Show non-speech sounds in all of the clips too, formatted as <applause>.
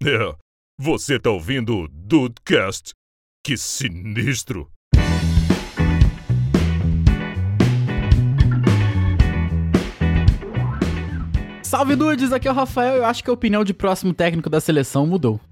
É, você tá ouvindo o Dudecast? Que sinistro! Salve Dudes, aqui é o Rafael. Eu acho que a opinião de próximo técnico da seleção mudou. <laughs>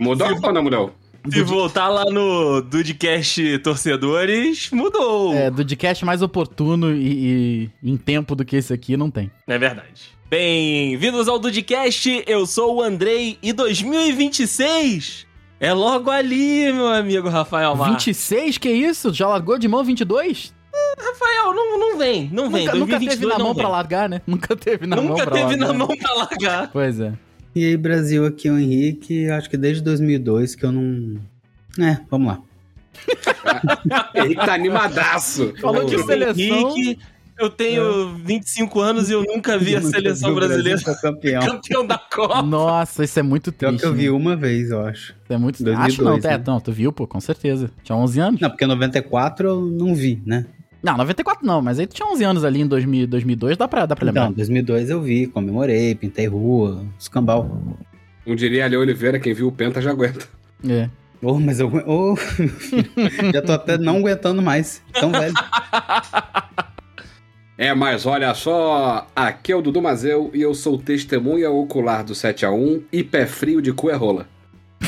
Mudou ou não mudou? Se voltar lá no Dudecast Torcedores, mudou. É, Dudcast mais oportuno e, e em tempo do que esse aqui não tem. É verdade. Bem-vindos ao Dudcast, eu sou o Andrei e 2026 é logo ali, meu amigo Rafael Mar. 26? Que isso? Já largou de mão 22? Rafael, não, não vem, não vem. Nunca, nunca teve na mão vem. pra largar, né? Nunca teve na Nunca mão pra teve largar. na mão pra largar. Pois é. E aí, Brasil, aqui é o Henrique. Acho que desde 2002 que eu não. É, vamos lá. <laughs> Henrique tá animadaço. Falou de seleção. Henrique, eu tenho 25 anos e eu nunca vi a Nunca seleção vi brasileira campeão. <laughs> campeão da Copa. Nossa, isso é muito Pior triste. que eu vi né? uma vez, eu acho. Isso é muito 2002, Acho não, né? é, não, tu viu, pô, com certeza. Tinha 11 anos? Não, porque 94 eu não vi, né? Não, 94 não, mas aí tu tinha 11 anos ali em 2000, 2002, dá pra, dá pra lembrar. Então, 2002 eu vi, comemorei, pintei rua, escambau. Não diria Ali Oliveira, quem viu o Penta já aguenta. É. Oh, mas eu. Oh, <laughs> já tô até não aguentando mais. Tão velho. <laughs> É, mas olha só, aqui é o Dudu Mazeu e eu sou testemunha ocular do 7x1 e pé frio de cu é rola. <laughs>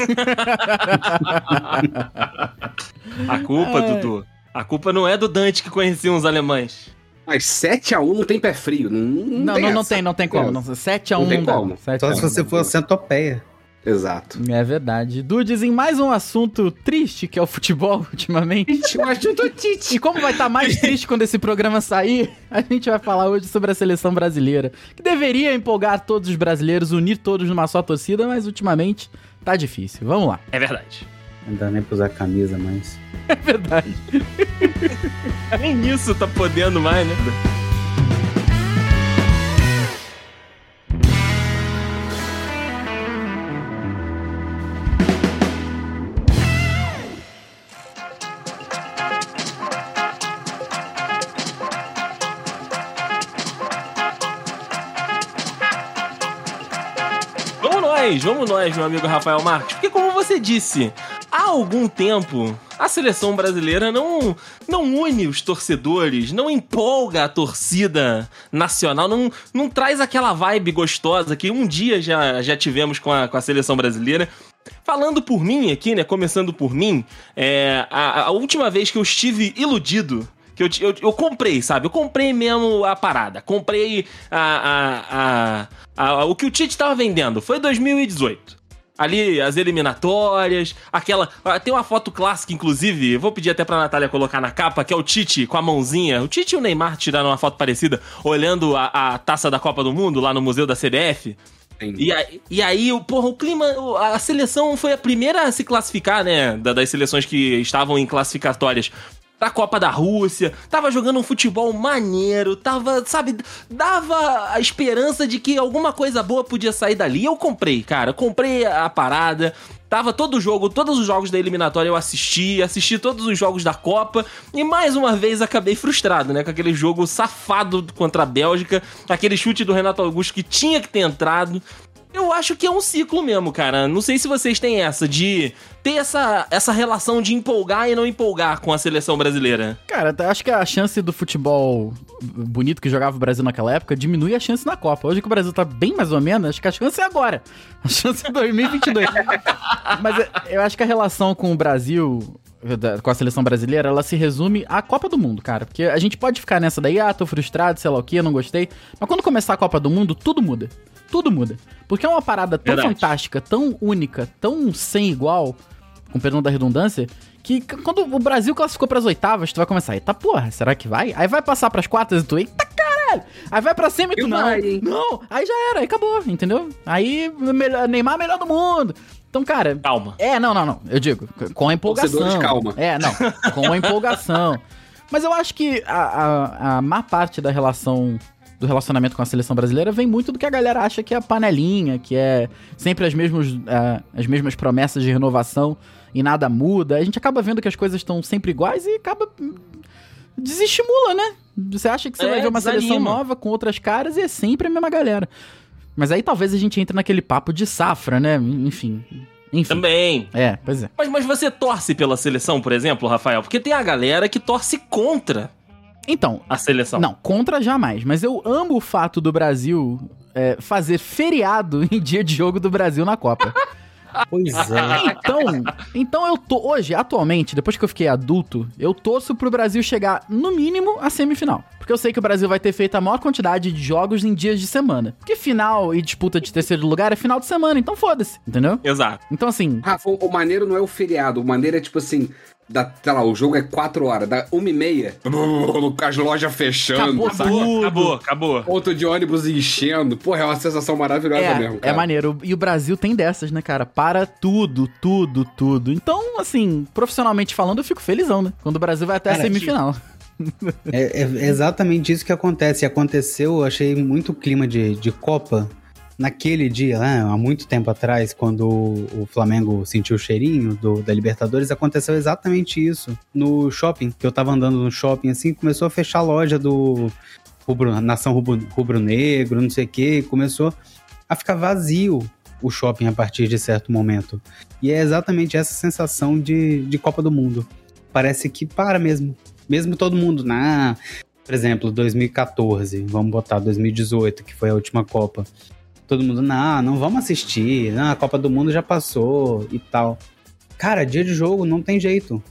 A culpa, Ai. Dudu, a culpa não é do Dante que conhecia uns alemães. Mas 7x1 não tem pé frio. Não, Não, não, tem, não tem como. Não, 7 a 1 Não tem como. 7 Só a se 1. você for centopeia. Exato. É verdade. Dudes, em mais um assunto triste que é o futebol <laughs> ultimamente. Acho do Tite. E como vai estar mais triste quando esse programa sair, <laughs> a gente vai falar hoje sobre a seleção brasileira, que deveria empolgar todos os brasileiros, unir todos numa só torcida, mas ultimamente tá difícil. Vamos lá. É verdade. Não dá nem pra usar camisa, mas. <laughs> É verdade. Nem isso tá podendo mais, né? Nós, vamos nós, meu amigo Rafael Marques. Porque como você disse, há algum tempo a seleção brasileira não, não une os torcedores, não empolga a torcida nacional, não, não traz aquela vibe gostosa que um dia já, já tivemos com a, com a seleção brasileira. Falando por mim aqui, né? Começando por mim, é, a, a última vez que eu estive iludido que eu, eu, eu comprei, sabe? Eu comprei mesmo a parada. Comprei a, a, a, a- o que o Tite tava vendendo. Foi 2018. Ali, as eliminatórias, aquela. ah, Tem uma foto clássica, inclusive, eu vou pedir até pra Natália colocar na capa, que é o Tite com a mãozinha. O Tite e o Neymar tiraram uma foto parecida, olhando a, a taça da Copa do Mundo lá no Museu da CBF. E aí, e aí, porra, o clima. A seleção foi a primeira a se classificar, né? da- Das seleções que estavam em classificatórias pra Copa da Rússia. Tava jogando um futebol maneiro. Tava, sabe, dava a esperança de que alguma coisa boa podia sair dali. Eu comprei, cara. Comprei a parada. Tava todo jogo, todos os jogos da eliminatória eu assisti, assisti todos os jogos da Copa e mais uma vez acabei frustrado, né? Com aquele jogo safado contra a Bélgica, aquele chute do Renato Augusto que tinha que ter entrado. Eu acho que é um ciclo mesmo, cara. Não sei se vocês têm essa de ter essa, essa relação de empolgar e não empolgar com a seleção brasileira. Cara, eu acho que a chance do futebol bonito que jogava o Brasil naquela época diminui a chance na Copa. Hoje que o Brasil tá bem mais ou menos, acho que a chance é agora. <laughs> A chance é 2022. <laughs> Mas é, eu acho que a relação com o Brasil, com a seleção brasileira, ela se resume à Copa do Mundo, cara. Porque a gente pode ficar nessa daí, ah, tô frustrado, sei lá o que, não gostei. Mas quando começar a Copa do Mundo, tudo muda. Tudo muda. Porque é uma parada tão Verdade. fantástica, tão única, tão sem igual, com perdão da redundância, que quando o Brasil classificou pras oitavas, tu vai começar, eita porra, será que vai? Aí vai passar pras quartas e tu, eita caralho! Aí vai pra semi e tu, E não, vai, não, aí já era, aí acabou, entendeu? Aí melhor, Neymar melhor do mundo. Então, cara, Calma. é, não, não, não. Eu digo, com a empolgação. Torcedores, calma. É, não, com a empolgação. <laughs> Mas eu acho que a, a, a má parte da relação do relacionamento com a seleção brasileira vem muito do que a galera acha que é a panelinha, que é sempre as mesmas, ah, as mesmas promessas de renovação e nada muda. A gente acaba vendo que as coisas estão sempre iguais e acaba desestimula, né? Você acha que você É, vai ver uma seleção desanima. nova com outras caras e é sempre a mesma galera. Mas aí talvez a gente entre naquele papo de safra, né? Enfim. Enfim. Também. É, pois é. Mas, mas você torce pela seleção, por exemplo, Rafael? Porque tem a galera que torce contra Então, a seleção. não, contra jamais. Mas eu amo o fato do Brasil é, fazer feriado <laughs> em dia de jogo do Brasil na Copa. Pois é. Então, então eu tô hoje, atualmente, depois que eu fiquei adulto, eu torço pro Brasil chegar no mínimo à semifinal. Porque eu sei que o Brasil vai ter feito a maior quantidade de jogos em dias de semana. Porque final e disputa de terceiro lugar é final de semana, então foda-se, entendeu? Exato. Então assim, Rafa, o maneiro não é o feriado. O maneiro é tipo assim. Da, sei lá, o jogo é 4 horas, da 1 e meia, as lojas fechando, Acabou. Acabou, acabou. Ponto de ônibus enchendo. Porra, é uma sensação maravilhosa é, mesmo, é cara. maneiro. E o Brasil tem dessas, né, cara? Para tudo, tudo, tudo. Então, assim, profissionalmente falando, eu fico felizão, né? Quando o Brasil vai até a Cara, semifinal. É, é exatamente isso que acontece. E aconteceu, eu achei muito clima de, de Copa naquele dia, né, há muito tempo atrás, quando o, Flamengo sentiu o cheirinho do, da Libertadores, aconteceu exatamente isso no shopping. Que eu tava andando no shopping assim, começou a fechar a loja do rubro, Nação Rubro- Rubro-Negro, não sei o que, começou a ficar vazio o shopping a partir de certo momento. E é exatamente essa sensação de, de Copa do Mundo. Parece que para mesmo. Mesmo todo mundo, na, por exemplo, 2014, vamos botar 2018, que foi a última Copa. Todo mundo, não, não vamos assistir, não, a Copa do Mundo já passou e tal. Cara, dia de jogo não tem jeito.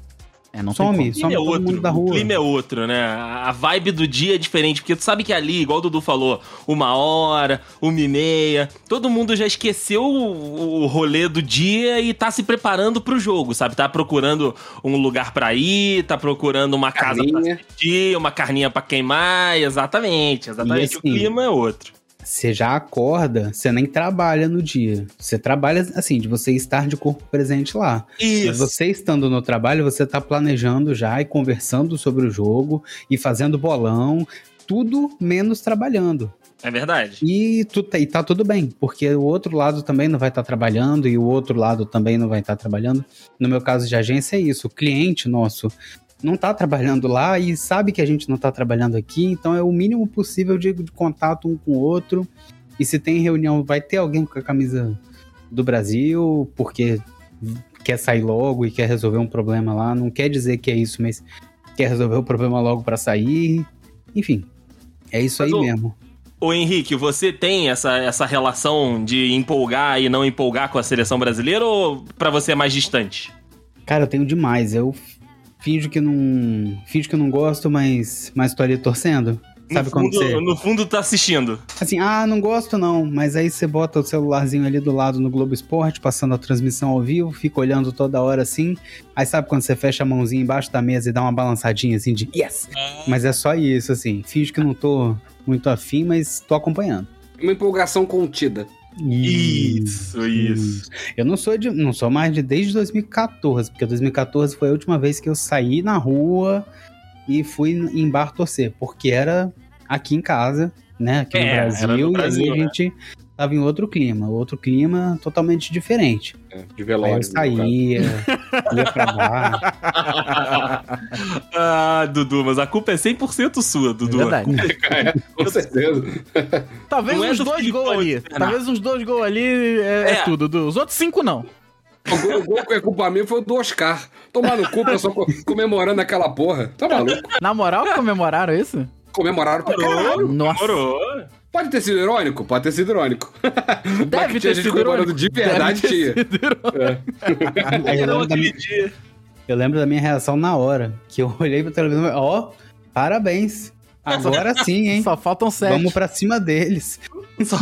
É, não tem Some. O some é todo outro. mundo da O rua. clima é outro, né? A vibe do dia é diferente, porque tu sabe que ali, igual o Dudu falou, uma hora, uma e meia, todo mundo já esqueceu o, o rolê do dia e tá se preparando pro jogo, sabe? Tá procurando um lugar pra ir, tá procurando uma casa pra Carninha. assistir, uma carninha pra queimar, exatamente, exatamente. E o assim, clima é outro. Você já acorda, você nem trabalha no dia. Você trabalha, assim, de você estar de corpo presente lá. Mas Isso. Você estando no trabalho, você tá planejando já e conversando sobre o jogo e fazendo bolão, tudo menos trabalhando. É verdade. E, tu, tá- e tá tudo bem, porque o outro lado também não vai estar trabalhando e o outro lado também não vai estar trabalhando. No meu caso de agência é isso, o cliente nosso não tá trabalhando lá e sabe que a gente não tá trabalhando aqui, então é o mínimo possível de, de contato um com o outro. E se tem reunião, vai ter alguém com a camisa do Brasil, porque quer sair logo e quer resolver um problema lá. Não quer dizer que é isso, mas quer resolver o problema logo pra sair. Enfim, é isso Mas aí o- mesmo. Ô Henrique, você tem essa, essa relação de empolgar e não empolgar com a seleção brasileira ou pra você é mais distante? Cara, eu tenho demais. Eu finjo que não. Finjo que eu não gosto, mas, mas tô ali torcendo. Sabe no quando fundo, você. No fundo tá assistindo. Assim, ah, não gosto não. Mas aí você bota o celularzinho ali do lado no Globo Esporte, passando a transmissão ao vivo, fica olhando toda hora assim. Aí sabe quando você fecha a mãozinha embaixo da mesa e dá uma balançadinha assim de yes! Mas é só isso, assim. Finjo que não tô muito afim, mas tô acompanhando. Uma empolgação contida. Isso, isso. Eu não sou de, não sou mais de desde 2014, porque 2014 foi a última vez que eu saí na rua e fui em bar torcer, porque era aqui em casa, né, aqui É, no Brasil, no e Brasil, aí a né? gente tava em outro clima, outro clima totalmente diferente. É, de Aí velório. eu no caso. saía, <laughs> ia pra bar. ah, Dudu, mas a culpa é 100% sua, É Dudu. verdade. É, <laughs> com certeza. Talvez é uns do dois Filipão gols ali. de Bernardo. Talvez uns dois gols ali é, é É. tudo. Dudu. Os outros cinco não. O gol, o gol que é culpa minha foi o do Oscar. Tomar no cu, pessoal co- comemorando aquela porra. Tá maluco? Na moral, comemoraram isso? Comemoraram pra caralho. Nossa. Demorou. Pode ter sido irônico? Pode ter sido irônico. <laughs> Mas Deve que ter sido irônico. de verdade, Deve tinha. ter sido irônico. Aí eu, lembro minha- eu lembro da minha reação na hora, que eu <laughs> olhei pra televisão e ó, parabéns. Agora <laughs> sim, hein? Só faltam sete. Vamos pra cima deles. Só,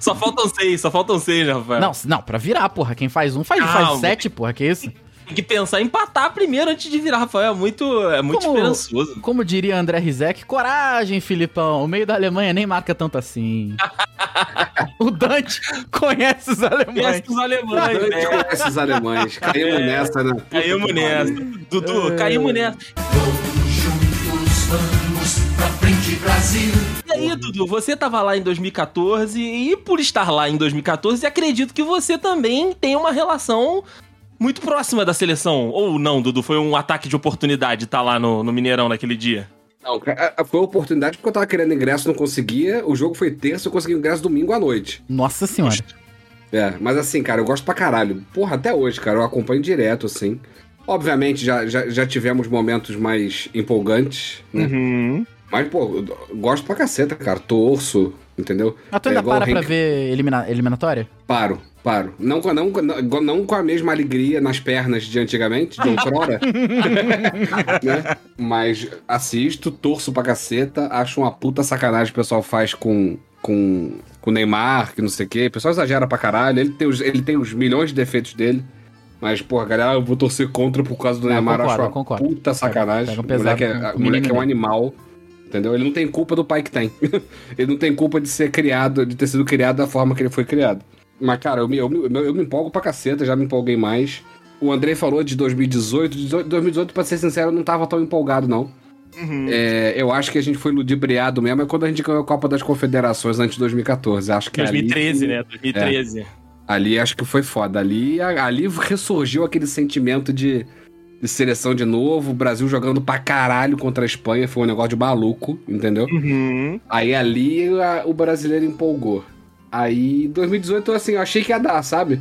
só faltam seis, só faltam seis, Rafael? Não, não, pra virar, porra. Quem faz um faz, faz sete, porra. Que isso? Tem que pensar em empatar primeiro antes de virar, Rafael. É muito, é muito Como- esperançoso. Como diria André Rizek, coragem, Filipão. O meio da Alemanha nem marca tanto assim. <laughs> o Dante conhece os alemães. Conhece os alemães, Dante né? conhece os alemães. Caímos É. nessa, né? Caímos nessa. Dudu, É. caímos nessa. E aí, Dudu, você tava lá em 2014 e por estar lá em 2014, acredito que você também tem uma relação muito próxima da seleção. Ou não, Dudu, foi um ataque de oportunidade estar lá no, no Mineirão naquele dia. Não, cara, a- foi a oportunidade porque eu tava querendo ingresso, não conseguia. O jogo foi terça, eu consegui ingresso domingo à noite. Nossa senhora. É, mas assim, cara, eu gosto pra caralho. Porra, até hoje, cara, eu acompanho direto, assim. Obviamente, já, já, já tivemos momentos mais empolgantes, né? Uhum. Mas, pô, eu gosto pra caceta, cara. Torço, entendeu? Mas tu É ainda igual para o pra ver elimina- eliminatória? Paro, paro. Não, com- não, não, não com a mesma alegria nas pernas de antigamente, de outrora. <laughs> né? Mas assisto, torço pra caceta, acho uma puta sacanagem o pessoal faz com, com, com o Neymar, que não sei o quê. O pessoal exagera pra caralho. Ele tem os, ele tem os milhões de defeitos dele. Mas, porra, galera, eu vou torcer contra por causa do Não, Neymar. concordo, acho uma concordo. puta sacanagem. Pega um o pesado moleque, é, o o moleque é um animal. Entendeu? Ele não tem culpa do pai que tem. <laughs> ele não tem culpa de ser criado, de ter sido criado da forma que ele foi criado. Mas, cara, eu me, eu, me- eu me empolgo pra caceta, já me empolguei mais. O Andrei falou de 2018. De 2018, pra ser sincero, eu não tava tão empolgado, não. Uhum. É, eu acho que a gente foi ludibriado mesmo é quando a gente ganhou a Copa das Confederações antes de 2014. Acho que 2013, ali, né? 2013. Ali acho que foi foda. Ali, ali ressurgiu aquele sentimento de, de seleção de novo. O Brasil jogando pra caralho contra a Espanha. Foi um negócio de maluco, entendeu? Uhum. Aí ali a- o brasileiro empolgou. Aí 2018, assim, eu achei que ia dar, sabe?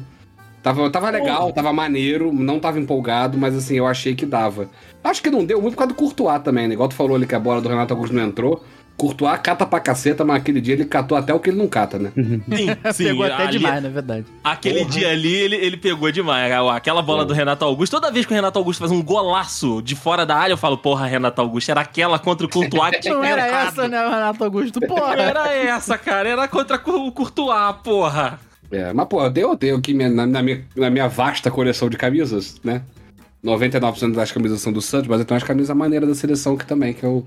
Tava, tava legal, tava maneiro, não tava empolgado, mas assim, eu achei que dava. Acho que não deu muito por causa do Courtois também, né? Igual tu falou ali que a bola do Renato Augusto não entrou. Courtois cata pra caceta, mas aquele dia ele catou até o que ele não cata, né? Sim, <laughs> sim. Pegou até ali- demais, na verdade. Aquele dia ali, ele, ele pegou demais. Aquela bola do Renato Augusto. Toda vez que o Renato Augusto faz um golaço de fora da área, eu falo, porra, Renato Augusto, era aquela contra o Courtois que tinha Não era errado. essa, né, Renato Augusto? Porra. Era essa, cara. Era contra o Courtois, porra. É, mas pô, eu tenho, eu tenho aqui minha- na, na minha, na minha vasta coleção de camisas, né? 99% das camisas são do Santos, mas eu tenho umas camisas maneiras da seleção aqui também, que eu,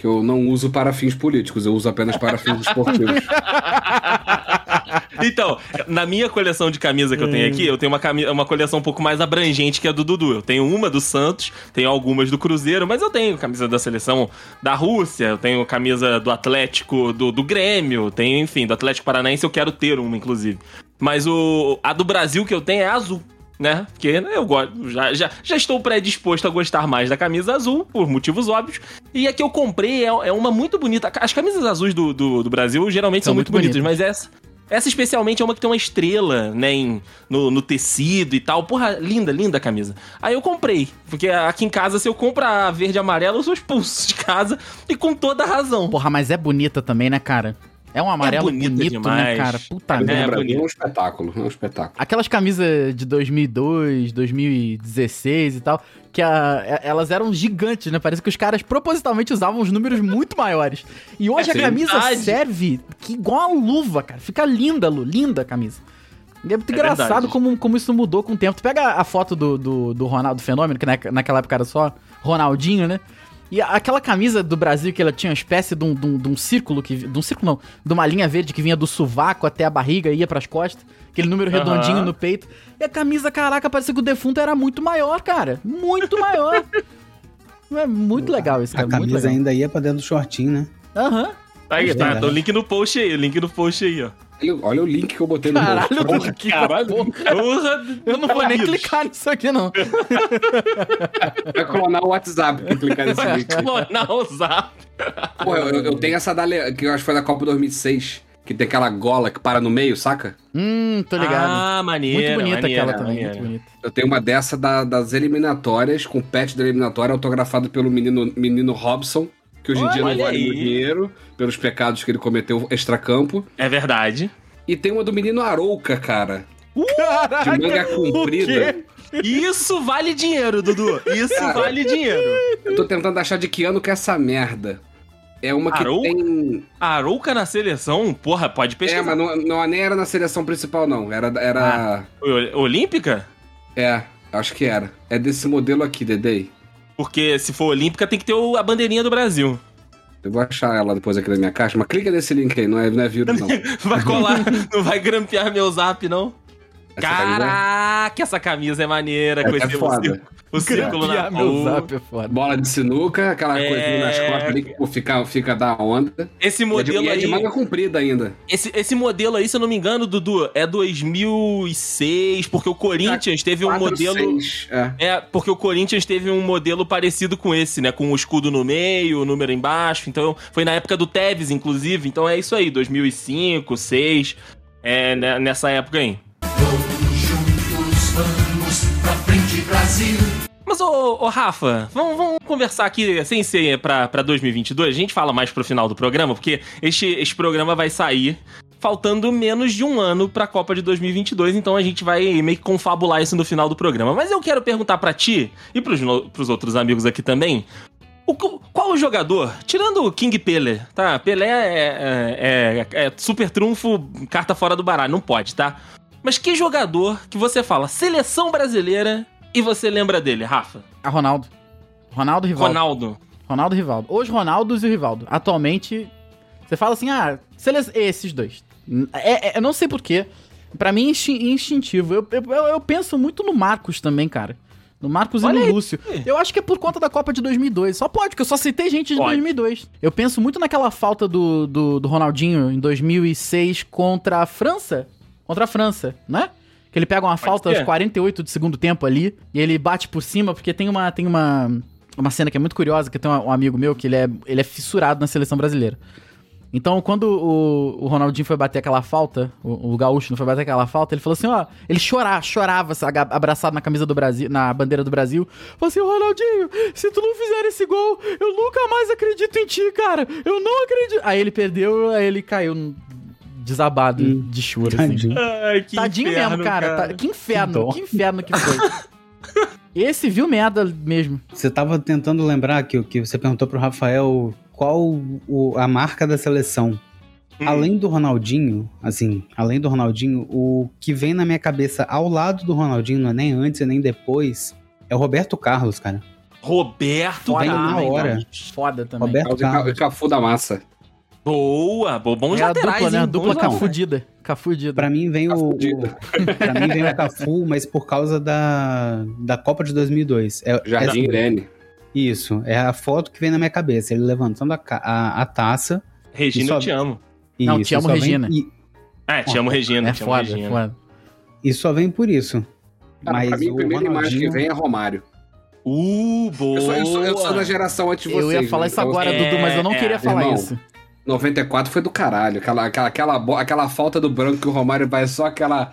que eu não uso para fins políticos, eu uso apenas para fins esportivos. <laughs> Então, na minha coleção de camisa que eu tenho aqui, eu tenho uma, cami- uma coleção um pouco mais abrangente que a do Dudu. Eu tenho uma do Santos, tenho algumas do Cruzeiro, mas eu tenho camisa da seleção da Rússia, eu tenho camisa do Atlético, do, do Grêmio, tenho, enfim, do Atlético Paranaense eu quero ter uma, inclusive. Mas o, a do Brasil que eu tenho é azul. Né? Porque eu gosto, já, já, já estou predisposto a gostar mais da camisa azul, por motivos óbvios. E a que eu comprei é, é uma muito bonita. As camisas azuis do, do, do Brasil geralmente são, São muito, muito bonitas, bonitas. mas essa, essa especialmente é uma que tem uma estrela, né, em- no, no tecido e tal. Porra, linda, linda a camisa. Aí eu comprei, porque aqui em casa, se eu compro a verde e amarela, eu sou expulso de casa e com toda a razão. Porra, mas é bonita também, né, cara? É um amarelo bonita bonito, né, demais. cara? Puta camisa merda. é bonito. um espetáculo, é um espetáculo. Aquelas camisas de 2002, 2016 e tal, que a- e- elas eram gigantes, né? Parece que os caras propositalmente usavam os números muito maiores. E hoje É a camisa verdade. serve que igual a luva, cara. Fica linda, Lu, linda a camisa. E é muito É engraçado verdade. como, como isso mudou com o tempo. Tu pega a foto do, do, do Ronaldo Fenômeno, que na, naquela época era só Ronaldinho, né? E a- aquela camisa do Brasil que ela tinha uma espécie de um, de um- de um círculo, que, de um círculo não, de uma linha verde que vinha do sovaco até a barriga e ia pras costas. Aquele número redondinho no peito. E a camisa, caraca, parecia que o defunto era muito maior, cara. Muito maior. <laughs> É muito legal isso, A cara. muito camisa ainda ia pra dentro do shortinho, né? Aham. Aí, tá, verdade. o link no post aí, o link no post aí, ó. Olha, olha o link que eu botei no Caralho, post. que Caralho, porra. porra. Eu não vou nem clicar nisso aqui, não. <laughs> Vai clonar o WhatsApp pra clicar nesse Vai link. clonar o zap. Pô, eu, eu tenho essa da Le- que eu acho que foi da Copa 2006, que tem aquela gola que para no meio, saca? Hum, tô ligado. Ah, maneiro. muito bonita maneiro, aquela também, maneiro. muito bonita. Eu tenho uma dessa da- das eliminatórias, com o patch da eliminatória autografado pelo menino, menino Robson, que hoje em dia não vale aí. dinheiro, pelos pecados que ele cometeu extracampo. É verdade. E tem uma do menino Arouca, cara. <laughs> Caraca, De manga comprida. Isso vale dinheiro, Dudu. Isso Cara. vale dinheiro. Eu tô tentando achar de que ano que é essa merda. É uma que Arouca? tem. Arouca na seleção? Porra, pode pesquisar. É, mas não, não, nem era na seleção principal, não. Era. era... O- Olímpica? É, acho que era. É desse modelo aqui, Dedei. Porque se for olímpica, tem que ter o- a bandeirinha do Brasil. Eu vou achar ela depois aqui na minha caixa, mas clica nesse link aí, não é, não é vírus, não. <laughs> Vai colar, <laughs> não vai grampear meu zap, não? Essa camisa Caraca, essa camisa é maneira. É esse foda. o círculo na meu zap é foda. Bola de sinuca, aquela É. coisinha nas costas ali que fica, fica da onda. Esse E é de- modelo e é de aí. manga comprida ainda. Esse, esse modelo aí, se eu não me engano, Dudu, é 2006, porque o Corinthians teve um Quatro, modelo. seis, é. É, porque o Corinthians teve um modelo parecido com esse, né? Com o escudo no meio, o número embaixo. Então, foi na época do Tevez, inclusive. Então é isso aí, 2005, 2006. É né, nessa época aí. Mas, ô, ô, Rafa, vamos, vamos conversar aqui sem ser pra, pra 2022. A gente fala mais pro final do programa, porque este, este programa vai sair faltando menos de um ano pra Copa de 2022, então a gente vai meio que confabular isso no final do programa. Mas eu quero perguntar pra ti e no- pros outros amigos aqui também. qual o jogador, tirando o King Pelé, tá? Pelé é, é- é super trunfo, carta fora do baralho, não pode, tá? Mas que jogador que você fala, seleção brasileira, e você lembra dele, Rafa? A Ronaldo. Ronaldo e Rivaldo. Ronaldo. Ronaldo Rivaldo. Os Ronaldos e o Rivaldo. Atualmente, você fala assim, ah, esses dois. É, é- eu não sei porquê. Pra mim, é instin- instintivo. Eu, eu, eu- penso muito no Marcos também, cara. No Marcos Olha e aí. no Lúcio. Eu acho que é por conta da Copa de 2002. Só pode, porque eu só citei gente de Pode. 2002. Eu penso muito naquela falta do, do, do Ronaldinho em 2006 contra a França. Contra a França, né? Que ele pega uma falta ser. aos 48 do segundo tempo ali e ele bate por cima, porque tem uma, tem uma, uma cena que é muito curiosa, que tem um, amigo meu que ele é, ele é fissurado na seleção brasileira. Então, quando o, o Ronaldinho foi bater aquela falta, o, o Gaúcho não foi bater aquela falta, ele falou assim, ó, ele chorava, chorava, abraçado na camisa do Brasil, na bandeira do Brasil. Falou assim, Ronaldinho, se tu não fizer esse gol, eu nunca mais acredito em ti, cara. Eu não acredito. Aí ele perdeu, aí ele caiu no- desabado Hum. de choro, assim. Tadinho. Ai, que Tadinho mesmo, cara. Tá- que inferno, Que que inferno que foi. <laughs> Esse viu merda mesmo. Você tava tentando lembrar que, que você perguntou pro Rafael qual o- a marca da seleção. Hum. Além do Ronaldinho, assim, além do Ronaldinho, o que vem na minha cabeça ao lado do Ronaldinho, não é nem antes e nem depois, é o Roberto Carlos, cara. Roberto Foda Vem na hora. Foda também. Roberto É Carlos. o Cafu da massa. Boa, bo- bons é a laterais, dupla, né? A dupla cafudida. Cafudida. Pra mim vem o, Cafudido. o <laughs> pra mim vem o Cafu, mas por causa da, da Copa de 2002. É, Jardim é- Irene. isso, é a foto que vem na minha cabeça, ele levantando a, a, a taça. Regina, Só- eu te amo. E Não, isso, te amo, só vem- Regina. e, É, te amo, Regina. É te amo, foda, Regina. é foda. e só vem por isso. Cara, mas pra mim, a o primeira imagem que Ronaldinho- vem é Romário. Uh, boa. Eu sou, eu, sou, eu sou da geração antes de vocês. Eu ia falar né? isso agora, é, Dudu, mas eu não é, queria falar irmão. isso. 94 foi do caralho. Aquela, aquela, aquela, aquela falta do branco que o Romário vai só aquela.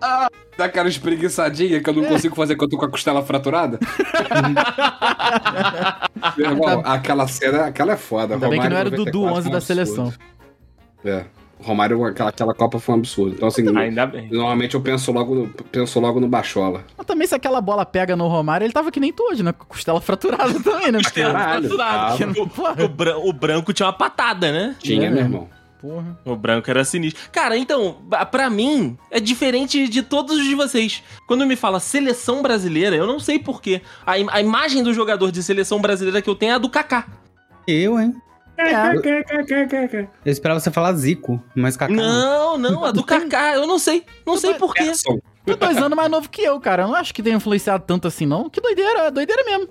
Ah, dá aquela espreguiçadinha que eu não É. consigo fazer quando eu tô com a costela fraturada. <laughs> Meu irmão, aquela cena, aquela é foda. Ainda bem que Romário não era o 94 Dudu, 11 foi um da seleção. É. O Romário, aquela, aquela Copa foi um absurdo. Então, assim, Ainda bem. normalmente eu penso logo no, penso logo no Bachola. Mas também se aquela bola pega no Romário, ele tava que nem tu hoje, né? Com a costela fraturada <laughs> também, né? Porque, Caralho, Fraturado. tava. O, o bran- o branco tinha uma patada, né? Tinha, É. meu irmão. porra. O branco era sinistro. Cara, então, pra mim, é diferente de todos os de vocês. Quando me fala seleção brasileira, eu não sei porquê. A, im- a imagem do jogador de seleção brasileira que eu tenho é a do Kaká. Eu, hein? É, Eu esperava você falar Zico, mas Kaká. Não, não, a do Kaká, eu não sei. Não sei porquê. Tu é dois anos mais novo que eu, cara. Eu não acho que tenha influenciado tanto assim, não. Que doideira, é doideira mesmo.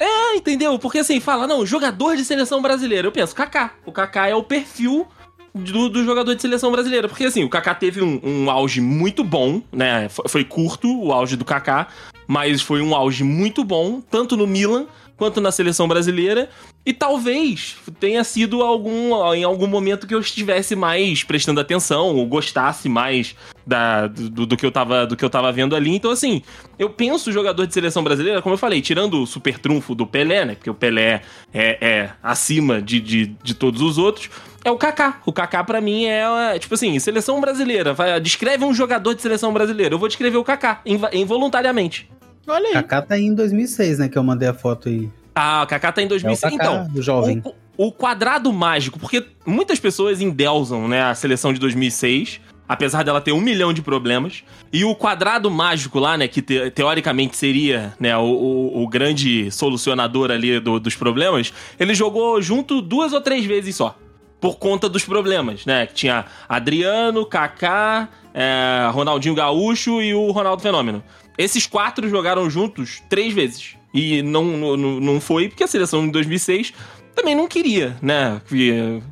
Ah, entendeu? Porque assim, fala, não, jogador de seleção brasileira. Eu penso, Kaká. O Kaká é o perfil do, do jogador de seleção brasileira. Porque assim, o Kaká teve um, um auge muito bom, né? Foi, foi curto o auge do Kaká, mas foi um auge muito bom, tanto no Milan quanto na seleção brasileira. E talvez tenha sido algum, em algum momento que eu estivesse mais prestando atenção, ou gostasse mais da, do, do que eu tava, do que eu tava vendo ali. Então, assim, eu penso jogador de seleção brasileira, como eu falei, tirando o super trunfo do Pelé, né? Porque o Pelé é, é acima de, de, de todos os outros. É o Kaká. O Kaká, pra mim, é, é, tipo assim, seleção brasileira. Vai, descreve um jogador de seleção brasileira. Eu vou descrever o Kaká, involuntariamente. Olha aí. Kaká tá aí em 2006, né? Que eu mandei a foto aí. Ah, o Kaká tá em É o 2005. Kaká, então, o jovem. O, o quadrado mágico, porque muitas pessoas endeusam, né, a seleção de 2006, apesar dela ter um milhão de problemas. E o quadrado mágico lá, né, que te- teoricamente seria né, o, o- o grande solucionador ali do- dos problemas, ele jogou junto duas ou três vezes só. por conta dos problemas, né? Que tinha Adriano, Kaká, é, Ronaldinho Gaúcho e o Ronaldo Fenômeno. Esses quatro jogaram juntos três vezes. E não, não, não foi porque a seleção em 2006 também não queria, né? Porque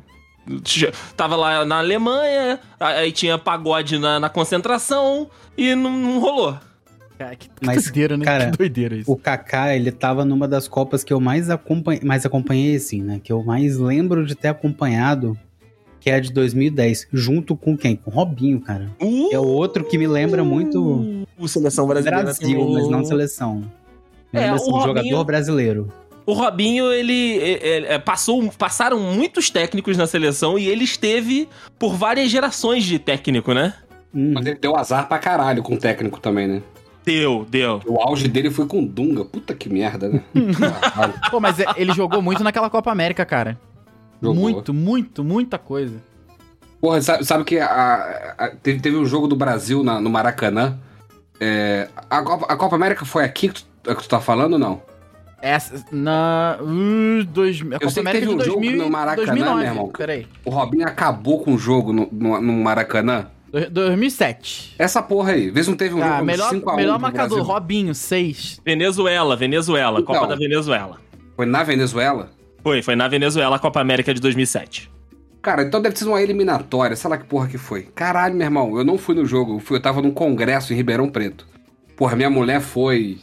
tava lá na Alemanha, aí tinha pagode na, na concentração e não, não rolou. Cara, que Mas, doideira, né? cara, que doideira isso. O Kaká, ele tava numa das Copas que eu mais, acompanhei, mais acompanhei, assim, né? Que eu mais lembro de ter acompanhado, que é de 2010. Junto com quem? Com o Robinho, cara. Uh, É o outro que me lembra muito o seleção brasileira. Brasil, também. mas não seleção. Me É, lembra, o assim, um Robinho- jogador brasileiro. O Robinho, ele é, é, passou, passaram muitos técnicos na seleção e ele esteve por várias gerações de técnico, né? Uhum. Mas ele deu azar pra caralho com o técnico também, né? Deu, deu. O auge dele foi com o Dunga. Puta que merda, né? <laughs> Pô, mas é- ele jogou muito naquela Copa América, cara. Jogou. Muito, muito, muita coisa. Porra, sabe, sabe que a- a- teve, teve um jogo do Brasil na- no Maracanã? É, a, Copa, a Copa América foi aqui que tu, é que tu tá falando ou não? Essa, na... Uh, dois, a Copa sei que América teve um jogo 2000, no Maracanã, 2009. meu irmão. Peraí. O Robinho acabou com o jogo no, no, no Maracanã. Do- 2007. Essa porra aí. Vê se não teve um Tá, jogo melhor, 5 a 1 melhor marcador. Robinho, 6. Venezuela, Venezuela, Então. Copa da Venezuela. Foi na Venezuela? Foi, foi na Venezuela a Copa América de 2007. Cara, então deve ser uma eliminatória, sei lá que porra que foi. Caralho, meu irmão, eu não fui no jogo, eu, fui, eu tava num congresso em Ribeirão Preto. Porra, minha mulher foi,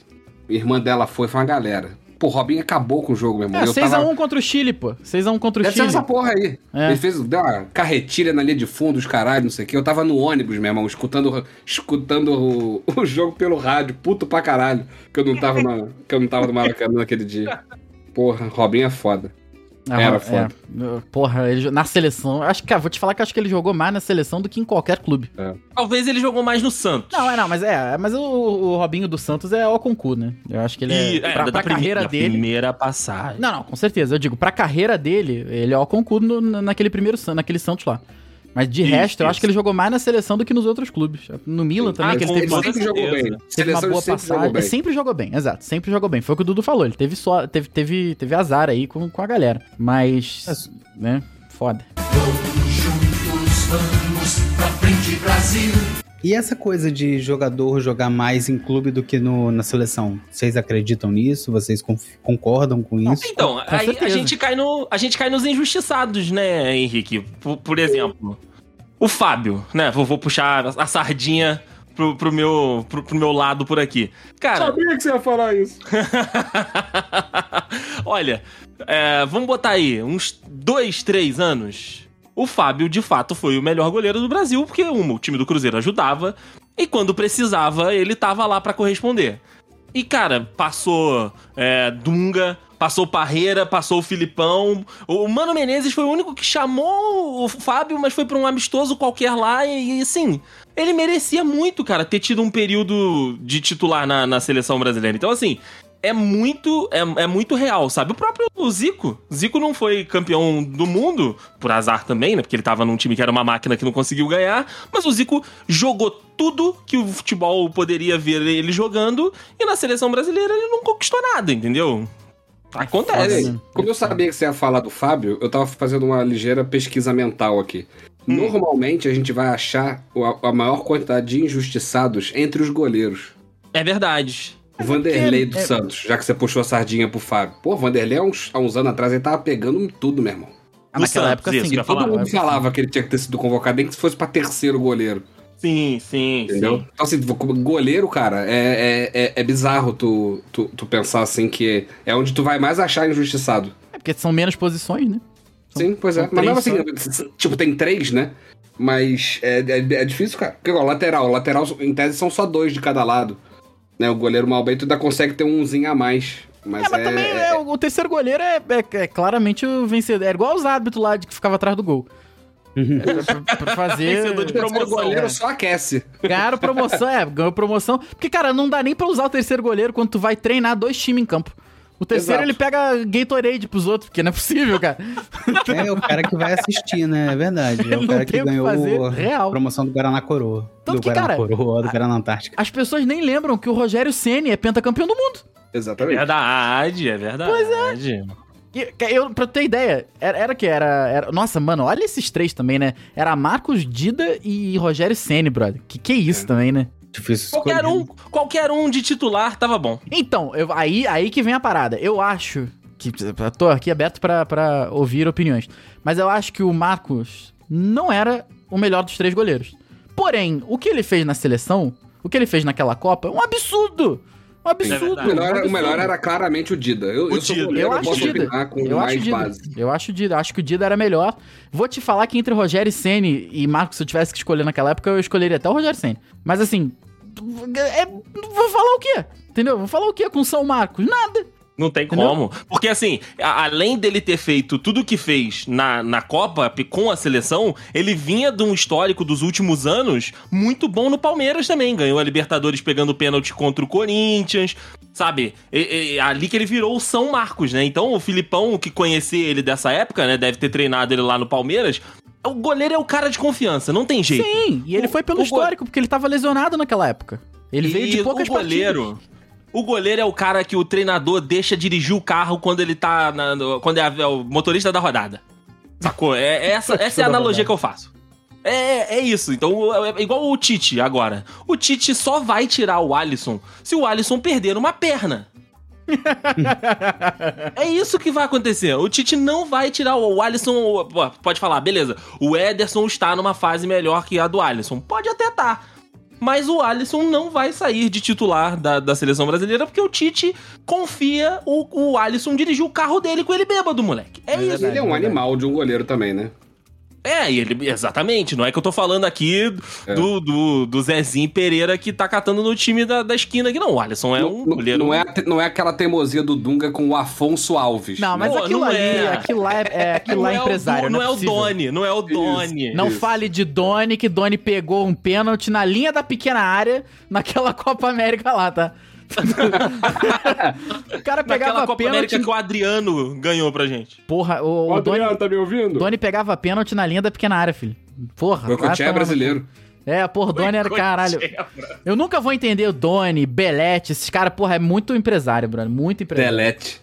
irmã dela foi, foi uma galera. Pô, o Robinho acabou com o jogo, meu irmão. É, eu 6x1 tava... contra o Chile, pô. 6x1 contra o Deve Chile. essa porra aí. É. Ele fez, deu uma carretilha na linha de fundo, os caralho, não sei o quê. Eu tava no ônibus, meu irmão, escutando, escutando o, <laughs> o jogo pelo rádio, puto pra caralho. Que eu não tava, na, que eu não tava no Maracanã naquele dia. Porra, Robinho é foda. Ah, Era é. foda. Porra, ele, na seleção. Acho que, cara, vou te falar que acho que ele jogou mais na seleção do que em qualquer clube. Talvez ele jogou mais no Santos. Não, é não, mas é. Mas o, o Robinho dos Santos é o concurso, né? Eu acho que ele é. E, pra, da pra carreira da dele. primeira passagem. Não, não, com certeza. Eu digo, pra carreira dele, ele é o concurso no- naquele primeiro naquele Santos lá. Mas de Isso, resto, eu isso. acho que ele jogou mais na seleção do que nos outros clubes. No Milan também, Ah, que ele teve uma, sempre jogou bem. teve uma Seleção boa ele sempre passagem. jogou bem. Sempre jogou bem, exato. Sempre jogou bem. Foi o que o Dudu falou. Ele teve só. Teve, teve, teve azar aí com, com a galera. Mas. Né? Foda. E essa coisa de jogador jogar mais em clube do que no, na seleção? Vocês acreditam nisso? Vocês concordam com isso? Então, Com aí a gente, cai no, a gente cai nos injustiçados, né, Henrique? Por, por exemplo, o Fábio, né? Vou, vou puxar a sardinha pro, pro meu, pro, pro meu lado por aqui. Cara, Sabia que você ia falar isso. <laughs> olha, é, vamos botar aí uns dois, três anos. O Fábio, de fato, foi o melhor goleiro do Brasil, porque uma, o time do Cruzeiro ajudava, e quando precisava, ele tava lá pra corresponder. E, cara, passou é, Dunga, passou Parreira, passou o Filipão. O Mano Menezes foi o único que chamou o Fábio, mas foi pra um amistoso qualquer lá. E, e, assim, ele merecia muito, cara, ter tido um período de titular na, na seleção brasileira. Então, assim, é muito, é, é muito real, sabe? O próprio Zico. Zico não foi campeão do mundo, por azar também, né? Porque ele tava num time que era uma máquina que não conseguiu ganhar. Mas o Zico jogou tudo que o futebol poderia ver ele jogando. E na seleção brasileira ele não conquistou nada, entendeu? Acontece. Olha como eu sabia que você ia falar do Fábio, eu tava fazendo uma ligeira pesquisa mental aqui. Hum. Normalmente a gente vai achar a maior quantidade de injustiçados entre os goleiros. É verdade. O Vanderlei porque- do é- Santos, já que você puxou a sardinha pro Fábio. Pô, o Vanderlei há uns, há uns anos atrás ele tava pegando tudo, meu irmão. Ah, naquela Santos, época, sim. que eu ia Todo falar. mundo falava que ele tinha que ter sido convocado, nem que fosse pra terceiro goleiro. Sim, sim, Entendeu? sim. Então, assim, como goleiro, cara, é, é, é, é bizarro tu, tu, tu pensar assim que é onde tu vai mais achar injustiçado. É porque são menos posições, né? São- Sim, pois é. Mas mesmo assim, tipo, tem três, né? Mas é, é, é difícil, cara. Porque, ó, lateral, lateral, em tese, são só dois de cada lado. Né? O goleiro mal bem, tu ainda consegue ter umzinho a mais. Mas é, mas é, também é- é, o terceiro goleiro é, é- é claramente o vencedor. É igual os árbitros lá de que ficava atrás do gol. É pra, pra <laughs> fazer. Vencedor de o promoção, goleiro né? só aquece. Ganharam promoção, é, ganhou promoção. Porque, cara, não dá nem pra usar o terceiro goleiro quando tu vai treinar dois times em campo. O terceiro Exato. ele pega Gatorade pros outros, porque não é possível, cara. É o cara que vai assistir, né? É verdade. <laughs> É o cara que ganhou a promoção do Guaraná Coroa. Tanto do que, Guaraná cara, Coroa, do Guaraná Antártica. As pessoas nem lembram que o Rogério Ceni é pentacampeão do mundo. É Exatamente. verdade, é verdade. Pois é. E, Eu, pra ter ideia, era, era que era, era. Nossa, mano, olha esses três também, né? Era Marcos Dida e Rogério Senni, brother. Que que é isso também, né? Difícil Qualquer escolher. um, qualquer um de titular tava bom. Então, eu- aí, aí que vem a parada. Eu acho que. eu Tô aqui aberto pra, pra ouvir opiniões. Mas eu acho que o Marcos não era o melhor dos três goleiros. Porém, o que ele fez na seleção, o que ele fez naquela Copa, é um absurdo. Um absurdo. O verdade. melhor, um o absurdo. melhor era claramente o Dida. Eu, O eu sou Dida. goleiro, Eu eu, acho posso Dida. opinar com Eu acho mais Dida. base. Eu acho Dida. Acho que o Dida era melhor. Vou te falar que entre Rogério e Ceni e Marcos, se eu tivesse que escolher naquela época, eu escolheria até o Rogério Ceni. Mas assim, é, vou falar o quê? Entendeu? Vou falar o quê com São Marcos? Nada. Não tem Entendeu? como. Porque, assim, além dele ter feito tudo o que fez na, na Copa com a seleção, ele vinha de um histórico dos últimos anos muito bom no Palmeiras também. Ganhou a Libertadores pegando pênalti contra o Corinthians, sabe? E- e- ali que ele virou o São Marcos, né? Então, o Filipão, que conhecia ele dessa época, né? Deve ter treinado ele lá no Palmeiras. O goleiro é o cara de confiança, não tem jeito. Sim, e ele O- foi pelo o go- histórico, porque ele tava lesionado naquela época. Ele veio de E poucas o goleiro. partidas. O goleiro é o cara que o treinador deixa dirigir o carro quando ele tá. na- no- quando é, a- é o motorista da rodada. Sacou? É, é essa, <laughs> essa é a analogia que eu faço. É, é isso. Então, é é igual o Tite agora. O Tite só vai tirar o Alisson se o Alisson perder uma perna. É isso que vai acontecer. O Tite não vai tirar o o Alisson. o- Pode falar, beleza. O Ederson está numa fase melhor que a do Alisson. Pode até estar. Mas o Alisson não vai sair de titular da, da seleção brasileira porque o Tite confia o, o Alisson dirigir o carro dele com ele bêbado, moleque. É, isso. Ele é um animal de um goleiro também, né? É, ele, exatamente. Não é que eu tô falando aqui do, do, do Zezinho Pereira que tá catando no time da, da esquina aqui, não. O Alisson é um não, goleiro. não, é, não é aquela teimosia do Dunga com o Afonso Alves. Não, mas? Pô, aquilo não ali, é. aquilo lá é, é- aquilo não lá é é o empresário, Do- não é, o. Doni, não é o Doni. Não Isso. fale de Doni, que Doni pegou um pênalti na linha da pequena área naquela <laughs> Copa América lá, tá? O cara pegava Naquela Copa pênalti. América que o Adriano ganhou pra gente. Porra, o, o Doni, Adriano, tá me ouvindo? Doni pegava pênalti na linha da pequena área, filho. Porra. O tomar no- brasileiro. É, porra, o Doni era caralho. Eu nunca vou entender o Doni, Belete, esses caras, porra, é muito empresário, brother. Muito empresário. Delete.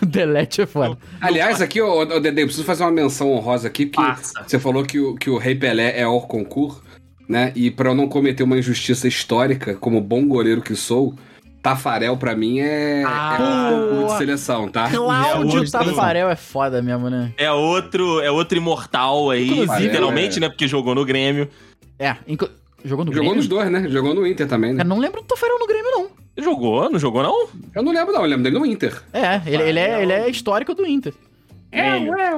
Delete <laughs> é foda. Aliás, aqui, ô, ô, Dede, eu preciso fazer uma menção honrosa aqui, porque Passa. você falou que o, que o Rei Pelé é hors concurso, né? E pra eu não cometer uma injustiça histórica, como bom goleiro que sou, Tafarel pra mim é, Ah, é concurso pô. de seleção, tá? Cláudio outro- Tafarel é foda mesmo, né? É outro, é outro imortal aí, Inclusive, literalmente, é. né? Porque jogou no Grêmio. É, inclu- jogou no Jogou Grêmio? nos dois, né? Jogou no Inter também, né? Cara, não lembro do Tafarel no Grêmio, não. Jogou? Não jogou, não? Eu não lembro, não. Eu lembro dele no Inter. É, ele, ele é, ele é histórico do Inter.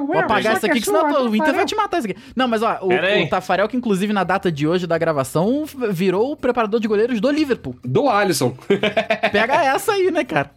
Vou apagar isso aqui, que senão o Inter vai te matar isso aqui. Não, mas ó, o, o Tafarel, que inclusive na data de hoje da gravação, virou o preparador de goleiros do Liverpool. Do Alisson. <laughs> Pega essa aí, né, cara?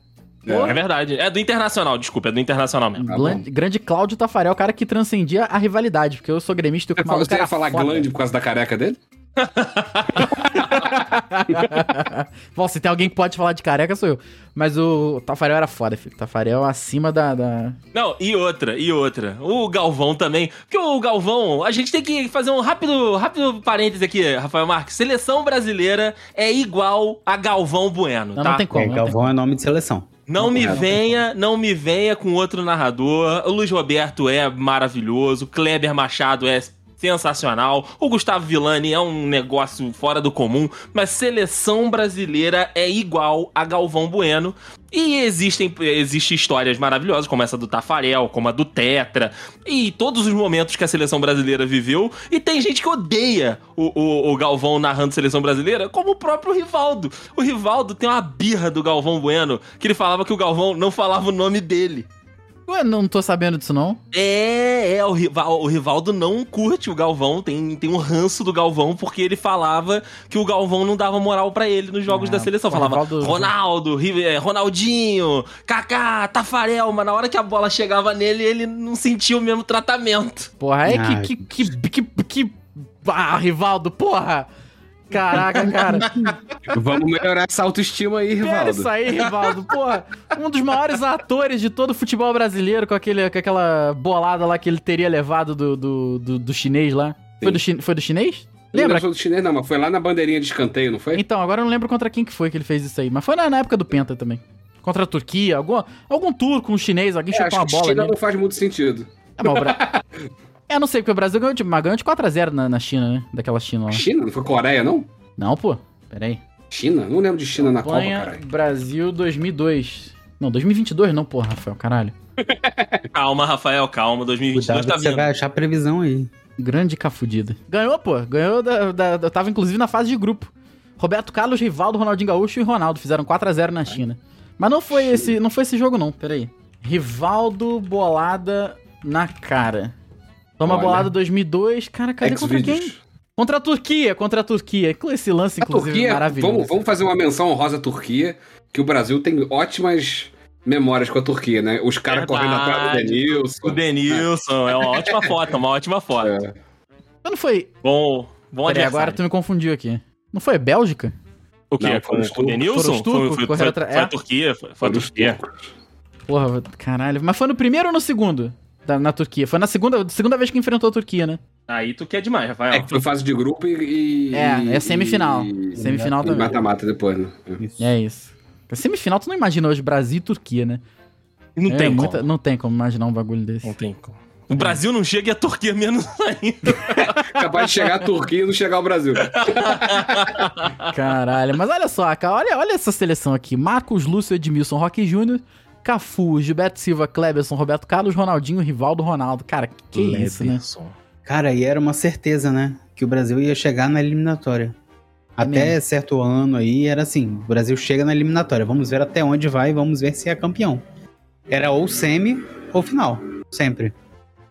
É verdade. É do Internacional, desculpa, é do Internacional mesmo. Tá grande Cláudio Tafarel, cara que transcendia a rivalidade, porque eu sou gremista e o Você ia falar foda. glande por causa da careca dele? <laughs> <laughs> Bom, se tem alguém que pode falar de careca, sou eu. Mas o Tafarel era foda, filho. Tafarel acima da. da... Não, e outra, e outra. O Galvão também. Porque o Galvão, a gente tem que fazer um rápido, rápido parêntese aqui, Rafael Marques. Seleção brasileira é igual a Galvão Bueno, Não, tá? não tem como. É, não tem Galvão é nome de seleção. Não me venha, não me venha com outro narrador. O Luiz Roberto é maravilhoso, Kleber Machado é sensacional, o Gustavo Villani é um negócio fora do comum, mas seleção brasileira é igual a Galvão Bueno. E existem existem histórias maravilhosas, como essa do Tafarel, como a do Tetra, e todos os momentos que a seleção brasileira viveu. E tem gente que odeia o, o, o Galvão narrando seleção brasileira, como o próprio Rivaldo. O Rivaldo tem uma birra do Galvão Bueno, que ele falava que o Galvão não falava o nome dele. Ué, não tô sabendo disso, não. É, é, o, Rival, o Rivaldo não curte o Galvão, tem, tem um ranço do Galvão, porque ele falava que o Galvão não dava moral pra ele nos jogos Ah, da seleção. Falava Rivaldo- Ronaldo, é, Ronaldinho, Kaká, Tafarel, mas na hora que a bola chegava nele, ele não sentia o mesmo tratamento. Porra, é Ah, que, que, que, que, que. Ah, Rivaldo, porra! Caraca, cara. Vamos melhorar essa autoestima aí, Rivaldo. isso aí, Rivaldo. Porra, um dos maiores atores de todo o futebol brasileiro, com, aquele, com aquela bolada lá que ele teria levado do, do, do, do chinês lá. Foi do, foi do chinês? Não Lembra? foi do chinês, não, mas foi lá na bandeirinha de escanteio, não foi? Então, agora eu não lembro contra quem que foi que ele fez isso aí. Mas foi na, na época do Penta também. Contra a Turquia, algum, algum turco, um chinês, alguém É, chutou uma bola China nele. não faz muito sentido. É, mas o Bra... <laughs> é, não sei, porque o Brasil ganhou de, mas ganhou de 4x0 na, na China, né? Daquela China lá. China? Não foi Coreia, não? Não, pô. Pera aí. China? Não lembro de China na Copa, Campanha caralho. Brasil 2002. Não, 2022 não, porra, Rafael, caralho. <laughs> Calma, Rafael, calma. 2022 Cuidado tá que você vindo. vai achar a previsão aí. Grande cafudida. Ganhou, pô. Ganhou da, da, da- Tava inclusive na fase de grupo. Roberto Carlos, Rivaldo, Ronaldinho Gaúcho e Ronaldo fizeram 4x0 na China. Mas não foi esse, não foi esse jogo não, peraí. Rivaldo bolada na cara. Toma Olha. bolada 2002, cara, cadê contra quem? Contra a Turquia, contra a Turquia. Com esse lance A inclusive Turquia, maravilhoso. vamos, vamos fazer uma menção honrosa à Turquia, que o Brasil tem ótimas memórias com a Turquia, né? Os caras correndo atrás do. Denilson. O Denilson, é uma ótima <laughs> foto, uma ótima foto. É. Mas não foi. Bom, bom Peraí, agora tu me confundiu aqui. Não foi Bélgica? O quê? Não, o. Denilson? Turcos foi, que foi, correram foi, foi é. a Turquia, foi, foi a Turquia. Porra, caralho. Mas foi no primeiro ou no segundo? Da- na Turquia. Foi na segunda, segunda vez que enfrentou a Turquia, né? Aí tu quer demais, Rafael. É que foi fase de grupo e. e- É, é semifinal. e- Semifinal e também. Mata-mata depois, né? Isso. É isso. A semifinal, tu não imagina hoje Brasil e Turquia, né? Não É tem muita- como. Não tem como imaginar um bagulho desse. Não tem como. O Brasil não chega e a Turquia menos <laughs> ainda. Capaz de chegar a Turquia e não chegar ao Brasil. Caralho. Mas olha só, cara, olha, olha essa seleção aqui. Marcos Lúcio, Edmilson, Roque Júnior, Cafu, Gilberto Silva, Kleberson, Roberto Carlos, Ronaldinho, Rivaldo, Ronaldo. Cara, que isso, né? Cara, e era uma certeza, né? Que o Brasil ia chegar na eliminatória. É Até mesmo. certo ano aí era assim: o Brasil chega na eliminatória. Vamos ver até onde vai, vamos ver se é campeão. Era ou semi ou final. Sempre.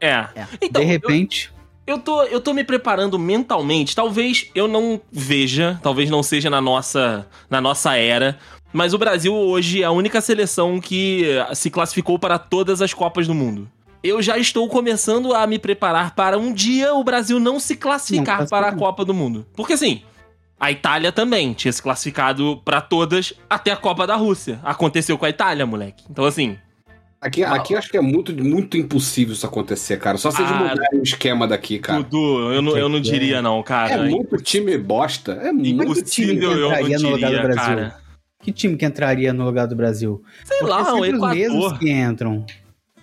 É. Então, De eu- repente. Eu tô, eu tô me preparando mentalmente. Talvez eu não veja, talvez não seja na nossa, na nossa era. Mas o Brasil hoje é a única seleção que se classificou para todas as Copas do Mundo. Eu já estou começando a me preparar para um dia o Brasil não se classificar Não para a. Copa do Mundo. Porque assim, a Itália também tinha se classificado para todas até a Copa da Rússia. Aconteceu com a Itália, moleque. Então assim, Aqui, aqui eu acho que é muito, muito impossível isso acontecer, cara. Só se eles Ah, mudarem o esquema daqui, cara. Dudu, eu não, eu não diria não, cara. É muito time bosta. É muito. Time Impossível, que eu não diria, cara. Que time que entraria no lugar do Brasil? Sei Porque lá, é o sempre os mesmos que entram.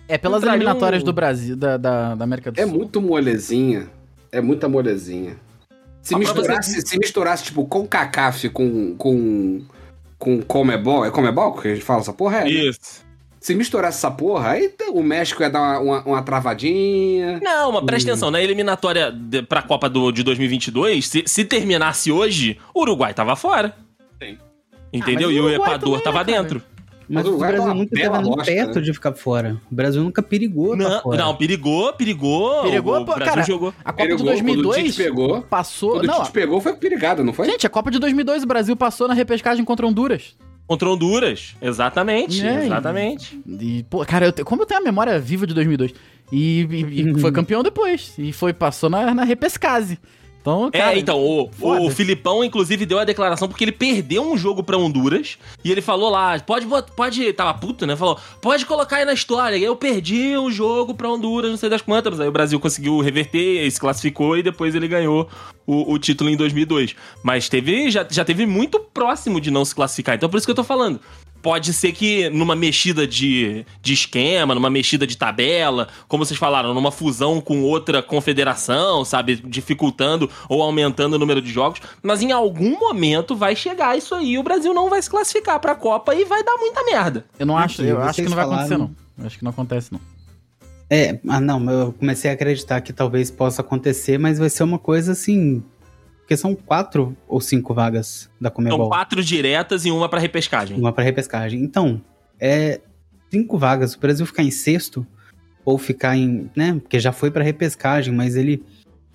É pelas Entraria eliminatórias um- do Brasil, da, da, da América do É Sul. muito molezinha. É muita molezinha. Se Ah, misturasse, se misturasse, tipo, com CACAF com. com. com Comebol. É Comebol que a gente fala essa porra? É. né? Isso. Se misturasse essa porra, aí o México ia dar uma, uma, uma travadinha. Não, mas presta atenção, na eliminatória de, pra Copa do, de 2022, se, se terminasse hoje, o Uruguai tava fora. Sim. Entendeu? Ah, e o Uruguai Tava né, dentro. Mas Mas o é Brasil nunca nem bosta, perto né? de ficar fora. O Brasil nunca perigou Não, fora. não, perigou, perigou. Perigou, o pô, Brasil cara. jogou. A Copa Perigou, de quando o 2002 Tite pegou. passou... Quando Não, o Tite pegou, foi pirigada, não foi? gente, a Copa de 2002 o Brasil passou na repescagem contra Honduras. Contra Honduras. Exatamente, É, exatamente. E, pô, cara, eu te- como eu tenho a memória viva de 2002. E, e- e <laughs> foi campeão depois. E foi, passou na, na repescase. Então, cara... é, então, o, o Filipão, inclusive, deu a declaração porque ele perdeu um jogo pra Honduras e ele falou lá, pode, pode, tava puto, né? Falou, pode colocar aí na história. Eu perdi um jogo pra Honduras, não sei das quantas, aí o Brasil conseguiu reverter, se classificou e depois ele ganhou o, o título em 2002. Mas teve, já, já teve muito próximo de não se classificar, então por isso que eu tô falando. Pode ser que numa mexida de, de esquema, numa mexida de tabela, como vocês falaram, numa fusão com outra confederação, sabe? Dificultando ou aumentando o número de jogos. Mas em algum momento vai chegar isso aí. e O Brasil não vai se classificar pra Copa e vai dar muita merda. Eu não acho, eu acho que não vai acontecer, falaram- não. Eu acho que não acontece, não. É, ah não, eu comecei a acreditar que talvez possa acontecer, mas vai ser uma coisa assim. Porque são quatro ou cinco vagas da São Comebol. quatro diretas e uma pra repescagem. Uma pra repescagem. Então, é cinco vagas. O Brasil ficar em sexto ou ficar em, né? Porque já foi pra repescagem, mas ele,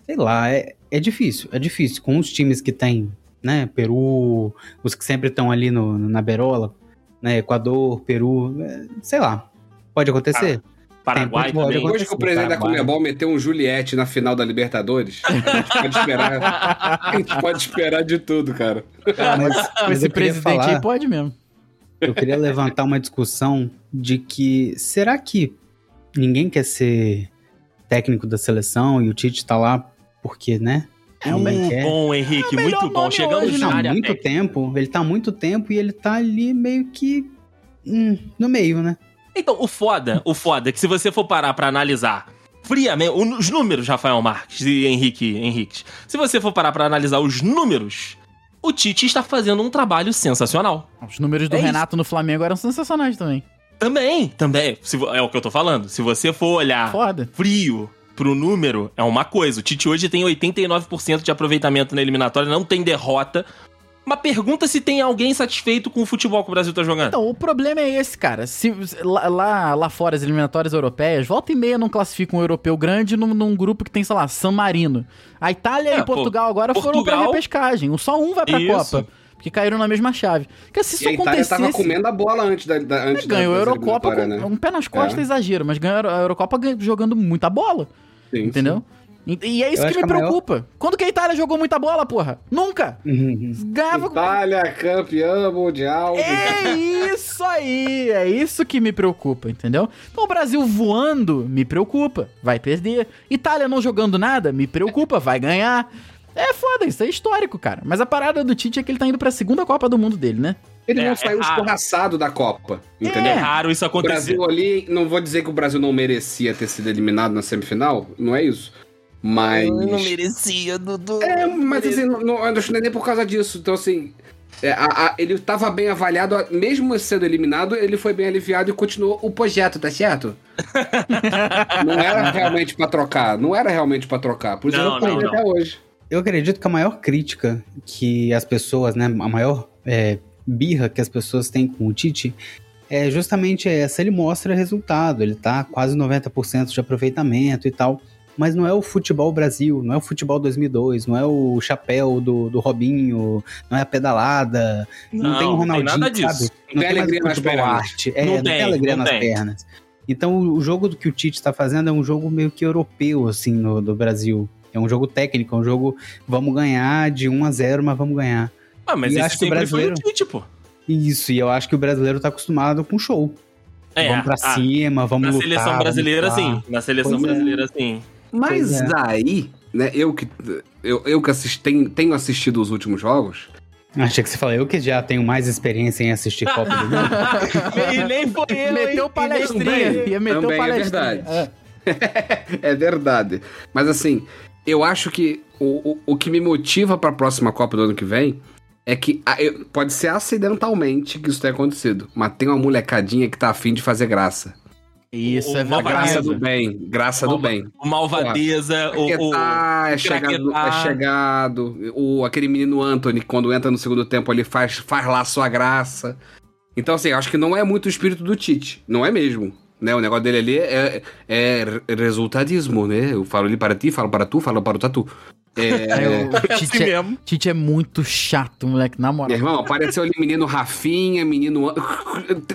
sei lá, é, é difícil. É difícil com os times que tem, né? Peru, os que sempre estão ali no, na berola, né? Equador, Peru, é, sei lá. Pode acontecer. Paraguai também. Depois que o presidente da. Comebol meteu um Juliette na final da Libertadores, a gente pode esperar. A gente pode esperar de tudo, cara. Ah, mas, mas Esse eu queria presidente falar, aí pode mesmo. eu queria levantar uma discussão de que será que ninguém quer ser técnico da seleção e o Tite tá lá porque, né? Também quer. Bom, Henrique, É muito bom. Chegamos hoje, na? Há área muito tempo, ele tá há muito tempo e ele tá ali meio que hum, no meio, né? Então, o foda, o foda é que se você for parar pra analisar friamente os números, Rafael Marques e Henrique Henrique, se você for parar pra analisar os números, o Tite está fazendo um trabalho sensacional. Os números do É Renato no Flamengo eram sensacionais também. Também, também, se é o que eu tô falando. Se você for olhar Foda. frio pro número, é uma coisa. O Tite hoje tem 89% de aproveitamento na eliminatória, não tem derrota. Mas pergunta se tem alguém satisfeito com o futebol que o Brasil tá jogando. Então, o problema é esse, cara. Se, lá, lá, lá fora, as eliminatórias europeias, volta e meia não classifica um europeu grande num, num grupo que tem, sei lá, San Marino. A Itália É, e Portugal agora foram pra Portugal- repescagem. Só um vai pra Isso. Copa. Porque caíram na mesma chave. Porque se isso E a Itália acontecesse... tava comendo a bola antes da, da antes da- ganhou a Eurocopa com né? um pé nas costas, É. exagero, mas ganhou a Eurocopa jogando muita bola, Sim, entendeu? E, e é isso que acho me que a maior- preocupa. Quando que a Itália jogou muita bola, porra? Nunca! Uhum. Ganhava... Itália, campeã mundial. É <laughs> isso aí, é isso que me preocupa, entendeu? Então o Brasil voando me preocupa, vai perder. Itália não jogando nada me preocupa, vai ganhar. É foda, isso é histórico, cara. Mas a parada do Tite é que ele tá indo pra segunda Copa do Mundo dele, né? Ele É, não é saiu raro. escorraçado da Copa, É entendeu? raro isso O acontecer. Brasil ali, não vou dizer que o Brasil não merecia ter sido eliminado na semifinal, não é isso. Mas. merecia, Dudu. É, mas assim, não, não, eu não é nem por causa disso. Então, assim, é, a- a- ele estava bem avaliado, a- mesmo sendo eliminado, ele foi bem aliviado e continuou o projeto, tá certo? <laughs> não era realmente pra trocar, não era realmente pra trocar. Por isso Não, eu tô não, até hoje. Eu acredito que a maior crítica que as pessoas, né, a maior é, birra que as pessoas têm com o Tite é justamente essa. Ele mostra resultado, ele tá quase 90% de aproveitamento e tal. Mas não é o futebol Brasil, não é o futebol 2002, não é o chapéu do, do Robinho, não é a pedalada, não, tem o Ronaldinho, nada disso. sabe? Não tem mais alegria nas pernas. arte, é, Não não, tem, tem, alegria não nas tem. pernas. Então o jogo do que o Tite está fazendo é um jogo meio que europeu, assim, no, do Brasil. É um jogo técnico, é um jogo vamos ganhar de 1 a 0 mas vamos ganhar. Ah, mas E esse acho que o brasileiro- foi o Tite, pô. Isso, e eu acho que o brasileiro tá acostumado com show. É, vamos pra ah, cima, vamos Na lutar. seleção vamos brasileira, sim. Na seleção Pois é. brasileira, sim. Mas é. daí, né, eu que, eu, eu que assisti, tenho, tenho assistido os últimos jogos, Achei que você falou, eu que já tenho mais experiência em assistir Copa do Mundo. <laughs> e nem foi eu, meteu hein? palestrinha, também- ia meter também é palestrinha. verdade. <laughs> é verdade. Mas assim, eu acho que o, o, o que me motiva pra próxima Copa do ano que vem é que ah, pode ser acidentalmente que isso tenha acontecido, mas tem uma molecadinha que tá afim de fazer graça. Isso, O- é Malvadeza. Graça verdade. do bem, graça do bem. O Malvadeza, o, o, Paquetá é chegado, é chegado. O, aquele menino Anthony, quando entra no segundo tempo, ele faz, faz lá a sua graça. Então, assim, eu acho que não é muito o espírito do Tite. Não é mesmo. Né? O negócio dele ali é, é resultadismo, né? Eu falo ali para ti, falo para tu, falo para o tatu. É, <laughs> É, o assim Tite, é, mesmo. Tite é muito chato, moleque, na Meu moral. irmão, apareceu ali menino Rafinha, menino.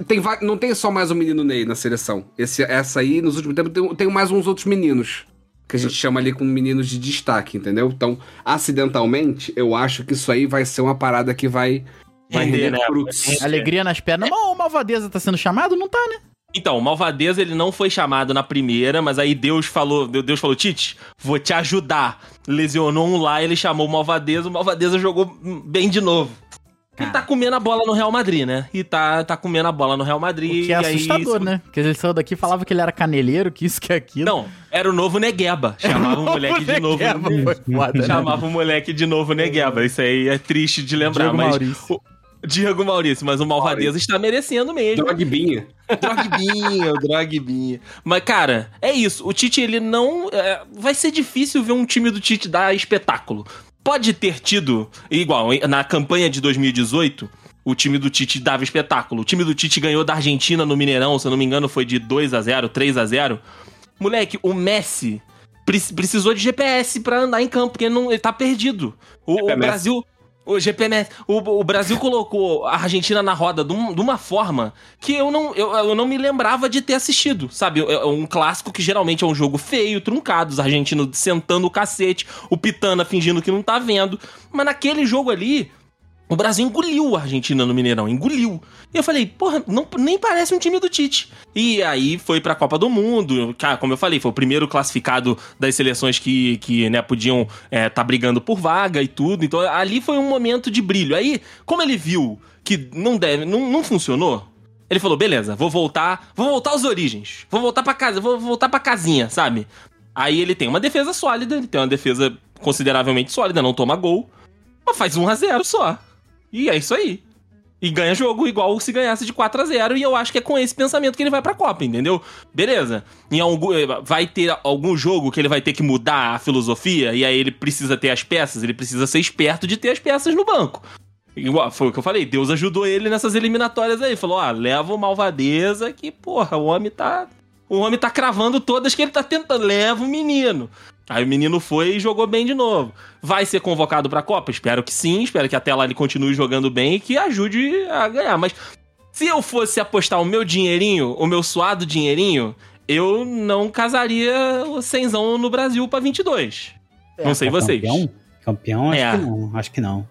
Tem, não tem só mais o menino Ney na seleção. Esse, essa aí, nos últimos tempos, tem, tem mais uns outros meninos. Que a gente chama ali com meninos de destaque, entendeu? Então, acidentalmente, eu acho que isso aí vai ser uma parada que vai, vai Render, render né? frutos. Alegria nas pernas. Mas o Malvadeza tá sendo chamado? Não tá, né? Então, o Malvadeza ele não foi chamado na primeira, mas aí Deus falou, Deus falou, Tite, vou te ajudar. Lesionou um lá, ele chamou o Malvadeza, o Malvadeza jogou bem de novo. E tá comendo a bola no Real Madrid, né? E tá, tá comendo a bola no Real O Madrid. que é e aí assustador, isso- né? Porque ele saiu daqui e falava que ele era caneleiro, que isso, que aquilo. Não, era o novo Negueba. Chamava o <laughs> moleque de novo. Negueba, né? Chamava o moleque de novo Negueba. Isso aí é triste de lembrar, Diego mas. Maurício. o- Diego Maurício, mas o Malvadeza está merecendo mesmo. Drogbinha. Drogbinha, o Drogbinha. Mas, cara, é isso. O Tite, ele não. é, vai ser difícil ver um time do Tite dar espetáculo. Pode ter tido, igual, na campanha de 2018, o time do Tite dava espetáculo. O time do Tite ganhou da Argentina no Mineirão, se eu não me engano, foi de 2 a 0 3 a 0 Moleque, o Messi pre- precisou de GPS pra andar em campo, porque ele, não, ele tá perdido. O, o. Brasil. O GPMS. O, o Brasil colocou a Argentina na roda de, um- uma forma que eu não, eu, eu não me lembrava de ter assistido. Sabe? É é um clássico que geralmente é um jogo feio, truncado, os argentinos sentando o cacete, o Pitana fingindo que não tá vendo. Mas naquele jogo ali, o Brasil engoliu a Argentina no Mineirão, engoliu. E eu falei, porra, não, nem parece um time do Tite. E aí foi pra Copa do Mundo, cara, como eu falei, foi o primeiro classificado das seleções que, que né, podiam é, tá brigando por vaga e tudo. Então ali foi um momento de brilho. Aí, como ele viu que não deve, não, não funcionou, Ele falou: beleza, vou voltar, vou voltar às origens. Vou voltar pra casa, vou voltar pra casinha, sabe? Aí ele tem uma defesa sólida, ele tem uma defesa consideravelmente sólida, não toma gol, mas faz 1 a 0 só. E é isso aí. E ganha jogo igual se ganhasse de 4 a 0 E eu acho que é com esse pensamento que ele vai pra Copa, entendeu? Beleza. Em algum, vai ter algum jogo que ele vai ter que mudar a filosofia. E aí ele precisa ter as peças. Ele precisa ser esperto de ter as peças no banco. Igual, foi o que eu falei. Deus ajudou ele nessas eliminatórias aí. Falou: ah, leva o Malvadeza que, porra, o homem tá. O homem tá cravando todas que ele tá tentando. Leva o menino. Aí o menino foi e jogou bem de novo. Vai ser convocado pra Copa? Espero que sim, espero que até lá ele continue jogando bem e que ajude a ganhar. Mas se eu fosse apostar o meu dinheirinho, o meu suado dinheirinho, eu não casaria o cenzão no Brasil pra 22. É, não sei vocês. Campeão? Campeão, acho É. que não. Acho que não.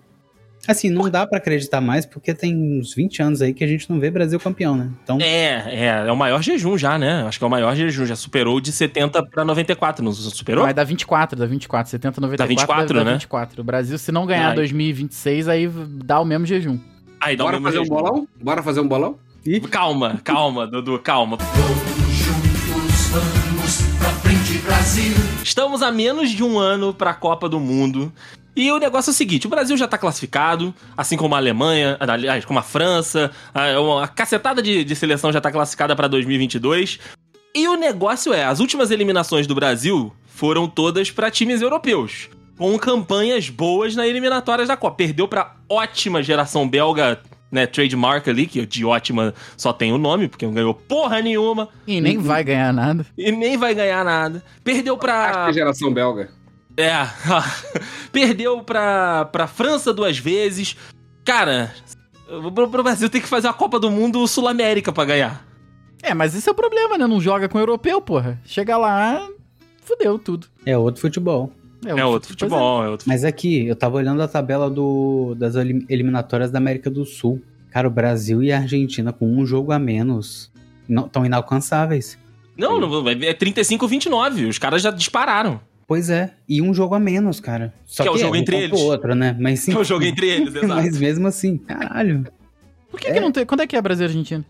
Assim, não dá pra acreditar mais, porque tem uns 20 anos aí que a gente não vê Brasil campeão, né? Então, É, é, é o maior jejum já, né? Acho que é o maior jejum. Já superou de 70 pra 94, não superou? Vai dar 24, dá 24, 70, 94, Dá 24, dá né? 24. O Brasil, se não ganhar Ai. 2026, aí dá o mesmo jejum. Aí dá o Bora mesmo fazer um jejum. bolão? Bora fazer um bolão? Calma, calma, Dudu, calma. Estamos a menos de um ano para a Copa do Mundo. E o negócio é o seguinte: o Brasil já tá classificado, assim como a Alemanha, aliás, como a França, a, uma cacetada de, de seleção já tá classificada para 2022. E o negócio é: as últimas eliminações do Brasil foram todas para times europeus, com campanhas boas na eliminatórias da Copa. Perdeu para ótima geração belga, né, trademark ali, que de ótima só tem o nome, porque não ganhou porra nenhuma E nem vai ganhar nada. e nem vai ganhar nada. Perdeu pra. que é geração belga. É. <laughs> Perdeu pra, pra França duas vezes. Cara, pro, pro Brasil tem que fazer a Copa do Mundo Sul-América pra ganhar. É, mas esse é o problema, né? Não joga com europeu, porra. Chega lá, fudeu tudo. é outro futebol. É outro futebol, é outro Mas aqui, eu tava olhando a tabela do, das elim- eliminatórias da América do Sul. Cara, o Brasil e a Argentina com um jogo a menos estão inalcançáveis. Não, não, é 35-29. Os caras já dispararam. Pois é, e um jogo a menos, cara. Só Que é o jogo um entre o eles. outro, né? Mas sim. É o jogo entre eles, <laughs> exato. Mas mesmo assim, caralho. Por que, que não tem. Quando é que é Brasil e Argentina?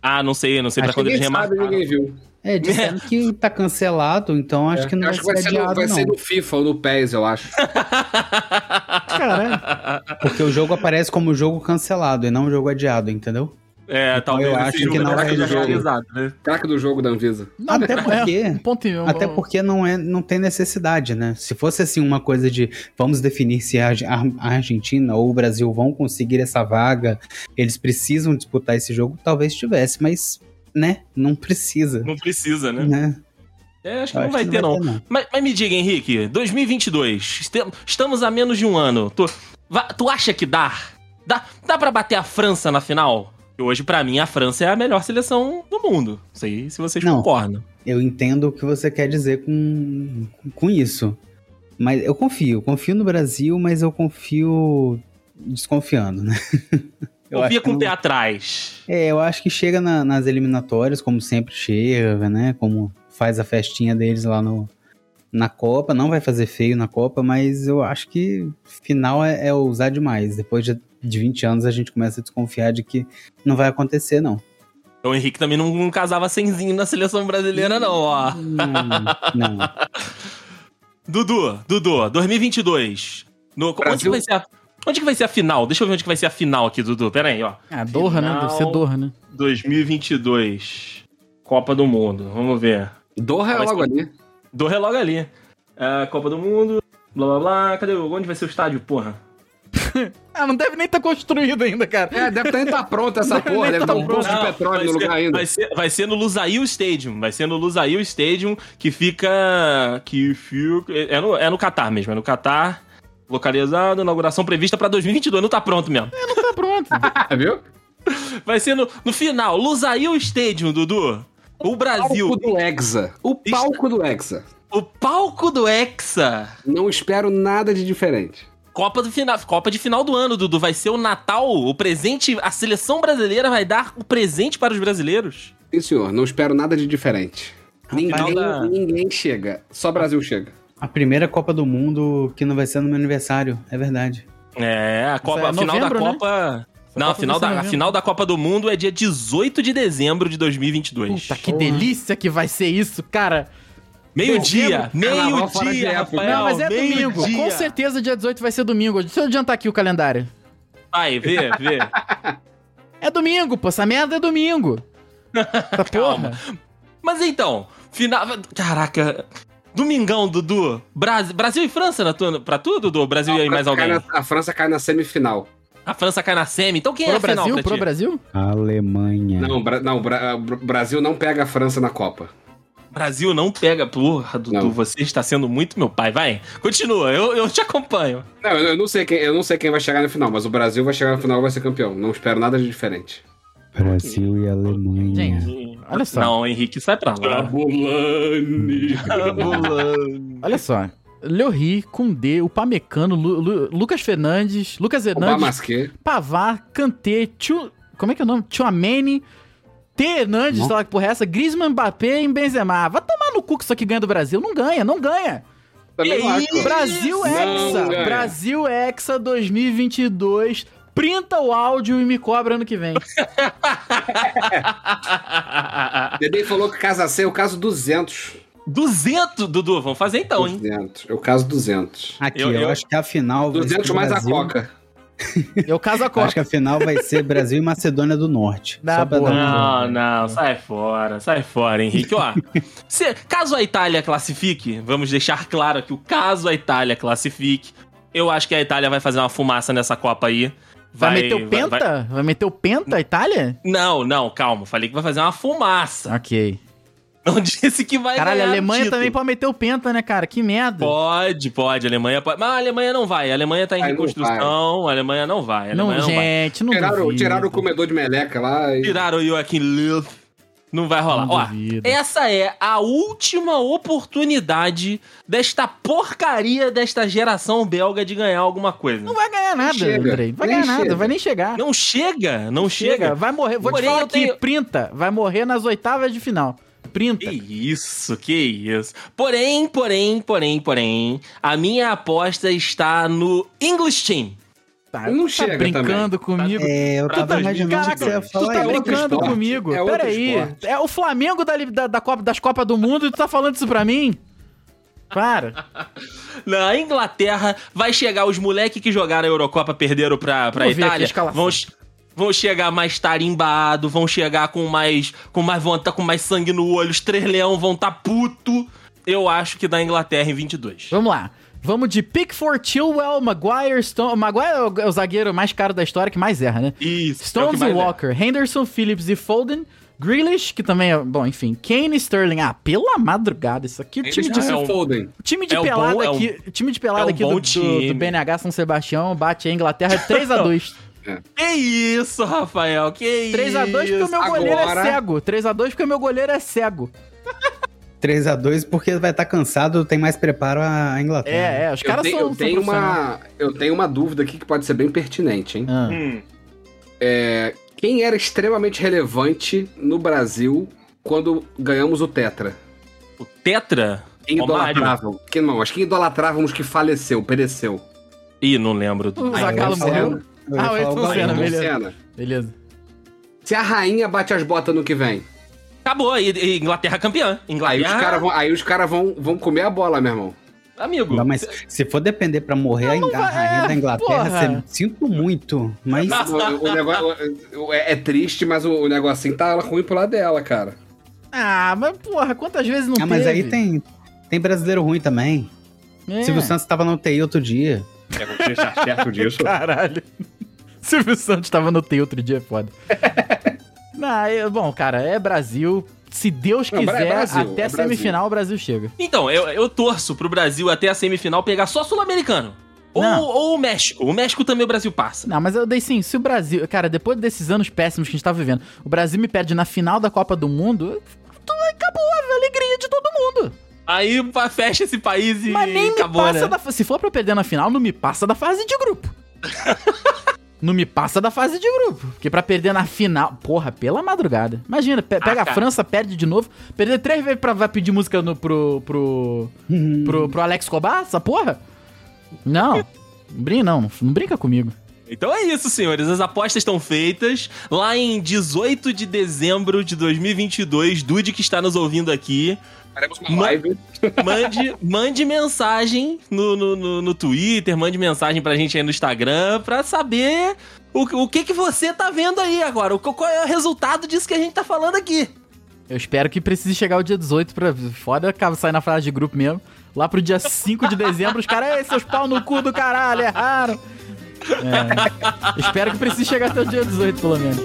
Ah, não sei, não sei pra Acho que quando eles Ninguém sabe, remarcaram. ninguém viu. É, disseram que tá cancelado, então acho que não Eu vai, acho que vai ser ser, no, adiado, vai não. ser no FIFA ou no PES, eu acho. <laughs> Caralho. Porque o jogo aparece como jogo cancelado e não jogo adiado, entendeu? É, talvez eu acho jogo que não vai seja jogo. realizado, né? Craque do jogo da Anvisa. Não, Até é, porque- um ponto e- Até porque não, é, não tem necessidade, né? Se fosse assim uma coisa de vamos definir se a, a- a Argentina ou o Brasil vão conseguir essa vaga, eles precisam disputar esse jogo, talvez tivesse, mas, né? Não precisa. Não precisa, né? né? É, acho que Eu não vai ter, não. Mas, mas me diga, Henrique, 2022, este- estamos a menos de um ano. Tu, tu acha que dá? Dá, dá pra bater a França na final? E hoje, pra mim, a França é a melhor seleção do mundo. Não sei se vocês Não. concordam. Eu entendo o que você quer dizer com, com isso. Mas eu confio, confio no Brasil, mas eu confio desconfiando, né? <laughs> Eu via acho que com o pé atrás. É, eu acho que chega na- nas eliminatórias, como sempre chega, né? Como faz a festinha deles lá no, na Copa. Não vai fazer feio na Copa, mas eu acho que final é, é usar demais. Depois de, de 20 anos a gente começa a desconfiar de que não vai acontecer, não. Então, o Henrique também não, não casava semzinho na seleção brasileira, não, ó. Não, não. <laughs> Dudu, Dudu, 2022. No, onde, que Brasil. vai ser a, onde que vai ser a final? Deixa eu ver onde que vai ser a final aqui, Dudu. Pera aí, ó. Ah, Doha, né? Deve ser Final. Doha, né? 2022. Copa do Mundo. Vamos ver. Doha é logo ser- ali. Do relógio ali. É, Copa do Mundo. Blá blá blá. Cadê? o- Onde vai ser o estádio, porra? <laughs> Ah, não deve nem estar construído ainda, cara. É, deve nem estar pronta essa <laughs> porra. Deve tá ter um poço de petróleo vai no ser- lugar ainda. Vai ser, vai ser no Lusail Stadium. Vai ser no Lusail Stadium, que fica. Que fica. É no, é no Catar mesmo, é no Catar. Localizado, inauguração prevista pra 2022. Não tá pronto mesmo. Tá pronto. Ah, <laughs> viu? Vai ser no, no final. Lusail Stadium, Dudu. O Brasil. Palco do Hexa. O palco do Hexa. O palco do Hexa. Não espero nada de diferente. Copa do final, Copa de final do ano, Dudu. Vai ser o Natal, o presente. A seleção brasileira vai dar o presente para os brasileiros. Sim, senhor. Não espero nada de diferente. Ninguém, da- ninguém chega. Só Brasil chega. A primeira Copa do Mundo que não vai ser no meu aniversário, é verdade. É, a Copa, é a final novembro, da né? Copa. Não, a final, da, a final da Copa do Mundo é dia 18 de dezembro de 2022. Puta, que delícia que vai ser isso, cara. Meio-dia, meio-dia. Rafael. Não, mas é domingo. meio-dia. Com certeza dia 18 vai ser domingo. Deixa eu adiantar aqui o calendário. Vai, vê, vê. <laughs> É domingo, pô. Essa merda é domingo. <laughs> Tá Calma. porra. Mas então, final. Caraca. Domingão, Dudu. Brasil, Brasil e França na tua, pra tu, Dudu? Brasil e mais Cai alguém? na- a França cai na semifinal. A França cai na semi. Então quem é Pro a final Brasil, pra pro ti? Brasil? Alemanha. Não, Bra- não Bra- Bra- Brasil não pega a França na Copa. Brasil não pega. Porra, Dudu, Não. você está sendo muito meu pai. Vai, continua, eu, eu te acompanho. Não, eu eu não sei quem, eu não sei quem vai chegar na final, mas o Brasil vai chegar na final e vai ser campeão. Não espero nada de diferente. Brasil e Alemanha. Gente, olha só. Não, Henrique, sai pra lá. Abulani. Olha só. Leorri, Kundê, o Pamecano, Lu- Lu- Lucas Fernandes, Lucas Hernandes. Pavar, Kanté, Tchu... Como é que é o nome? Tchouameni, T. Hernandes, sei lá que porra é essa, Griezmann, Mbappé e Benzema. Vai tomar no cu que isso aqui ganha do Brasil. Não ganha, não ganha. Também não acho. Brasil Hexa. Brasil Hexa 2022. Printa o áudio e me cobra ano que vem. <laughs> Dedei falou que casa C é o caso 200. 200, Dudu, vamos fazer então, hein? 200. É o caso 200. Aqui, Eu- eu, eu- acho que a final vai 200 ser mais Brasil, a Coca. <laughs> Eu caso a Eu Copa. acho que a final vai ser Brasil e Macedônia do Norte. Não, não, sai fora, sai fora, Henrique. Ó, <laughs> se- caso a Itália classifique, vamos deixar claro que o caso a Itália classifique, eu acho que a Itália vai fazer uma fumaça nessa Copa aí. Vai, meter o vai- Penta? Vai, meter o Penta, Itália? Não, não, calma. Falei que vai fazer uma fumaça. Ok. <laughs> Não disse que vai Caralho, a ganhar Alemanha título. também pode meter o Penta, né, cara? Que merda. Pode, pode. A Alemanha pode. Mas a Alemanha não vai. A Alemanha tá em Ai, não reconstrução. A Alemanha não vai. A não, Alemanha não, vai. gente, não Tiraram, duvido. tiraram o comedor de meleca lá e. Tiraram o Joaquim Löw. Não vai rolar. Não Ó, duvido. essa é a última oportunidade desta porcaria desta geração belga de ganhar alguma coisa. Não vai ganhar nada, chega. Andrei. Vai Nem ganhar nada, chega. vai nem chegar. Não chega, não chega. Vai morrer. Vou Porém, te falar aqui, tenho- printa. Vai morrer nas oitavas de final. Printa. Que isso, que isso. Porém, porém, porém, porém, a minha aposta está no English Team. Tá, Não tá chega brincando comigo. É, eu tava Pra imaginando Caraca, que você ia tu tá é brincando comigo. é Peraí. É o Flamengo da, da, da Copa, das Copas do Mundo e tu tá falando isso pra mim? Para. <laughs> Na Inglaterra, vai chegar os moleques que jogaram a Eurocopa perderam pra, pra Vamos Itália. Vão, vão chegar mais tarimbados, vão chegar com mais com mais vontade, com mais sangue no olho. Os três leão vão tá puto. Eu acho que da Inglaterra em 22. Vamos lá. Vamos de Pickford, Chilwell, Maguire, Stone... Maguire é o- é o zagueiro mais caro da história que mais erra, né? Isso. é Stones que e é. Walker, Henderson, Phillips e Foden, Grealish, que também é... Bom, enfim. Kane, Sterling. Ah, pela madrugada. Isso aqui, o time de, é um- Foden. o time de é um pelada bom- é um- aqui, o time de pelada é um aqui do, do, time. do BNH São Sebastião bate a Inglaterra <laughs> 3x2. Que isso, Rafael? Que isso? 3x2 porque o meu goleiro Agora- é cego. 3x2 porque o meu goleiro é cego. 3x2 porque vai estar cansado, tem mais preparo a a Inglaterra. É, é. Os Eu caras tenho, são. eu, tenho uma, eu tenho uma dúvida aqui que pode ser bem pertinente, hein? Ah. Hum. É, quem era extremamente relevante no Brasil quando ganhamos o Tetra? O Tetra? Quem Romário. idolatravam? Quem não, mas quem idolatrávamos que faleceu, pereceu? Ih, não lembro. O Ah, falar- morreu. Ah, o Ayrton Senna, beleza. Beleza. Se a rainha bate as botas no que vem, Acabou. E, e Inglaterra campeã. aí Inglaterra. os caras vão, aí os cara vão, vão comer a bola, meu irmão. Amigo. Não, mas se for depender pra morrer a, a rainha é, da Inglaterra, você sinto muito. Mas O, o negócio o- é, é triste, mas o, o negocinho tá ruim pro lado dela, cara. Ah, mas porra, quantas vezes não Ah, mas teve? aí tem, tem brasileiro ruim também. É. Silvio Santos tava na UTI outro dia. É, você está certo disso? <laughs> Caralho. Silvio Santos tava no TI outro dia, é foda. <laughs> Não, é- bom, cara, é Brasil. Se Deus Não, quiser, é Brasil, até é a semifinal o Brasil chega. Então, eu, eu torço pro Brasil até a semifinal pegar só sul-americano. Ou, Não. ou o México. O México também o Brasil passa. Não, mas eu dei sim, se o Brasil. Cara, depois desses anos péssimos que a gente tá vivendo, o Brasil me perde na final da Copa do Mundo, acabou a alegria de todo mundo. Aí fecha esse país e Mas nem acabou, me passa né? da. Se for pra eu perder na final, não me passa da fase de grupo. <laughs> não me passa da fase de grupo. Porque pra perder na final. Porra, pela madrugada. Imagina, pe- pega a cara. França, perde de novo. Perder três vezes pra vai pedir música no, pro, pro, pro. pro Alex Cobar, essa porra? Não. Não brinca, não. Não brinca comigo. Então é isso, senhores. As apostas estão feitas. Lá em 18 de dezembro de 2022, Dude que está nos ouvindo aqui, Faremos uma Ma- live. <laughs> mande, mande mensagem no, no, no, no Twitter, mande mensagem pra gente aí no Instagram pra saber o, o que, que você tá vendo aí agora. O, qual é o resultado disso que a gente tá falando aqui. Eu espero que precise chegar o dia 18 pra. Foda sair na frase de grupo mesmo. Lá pro dia 5 de dezembro, os caras, ei, seus pau no cu do caralho, erraram. É, espero que precise chegar até o dia 18, pelo menos.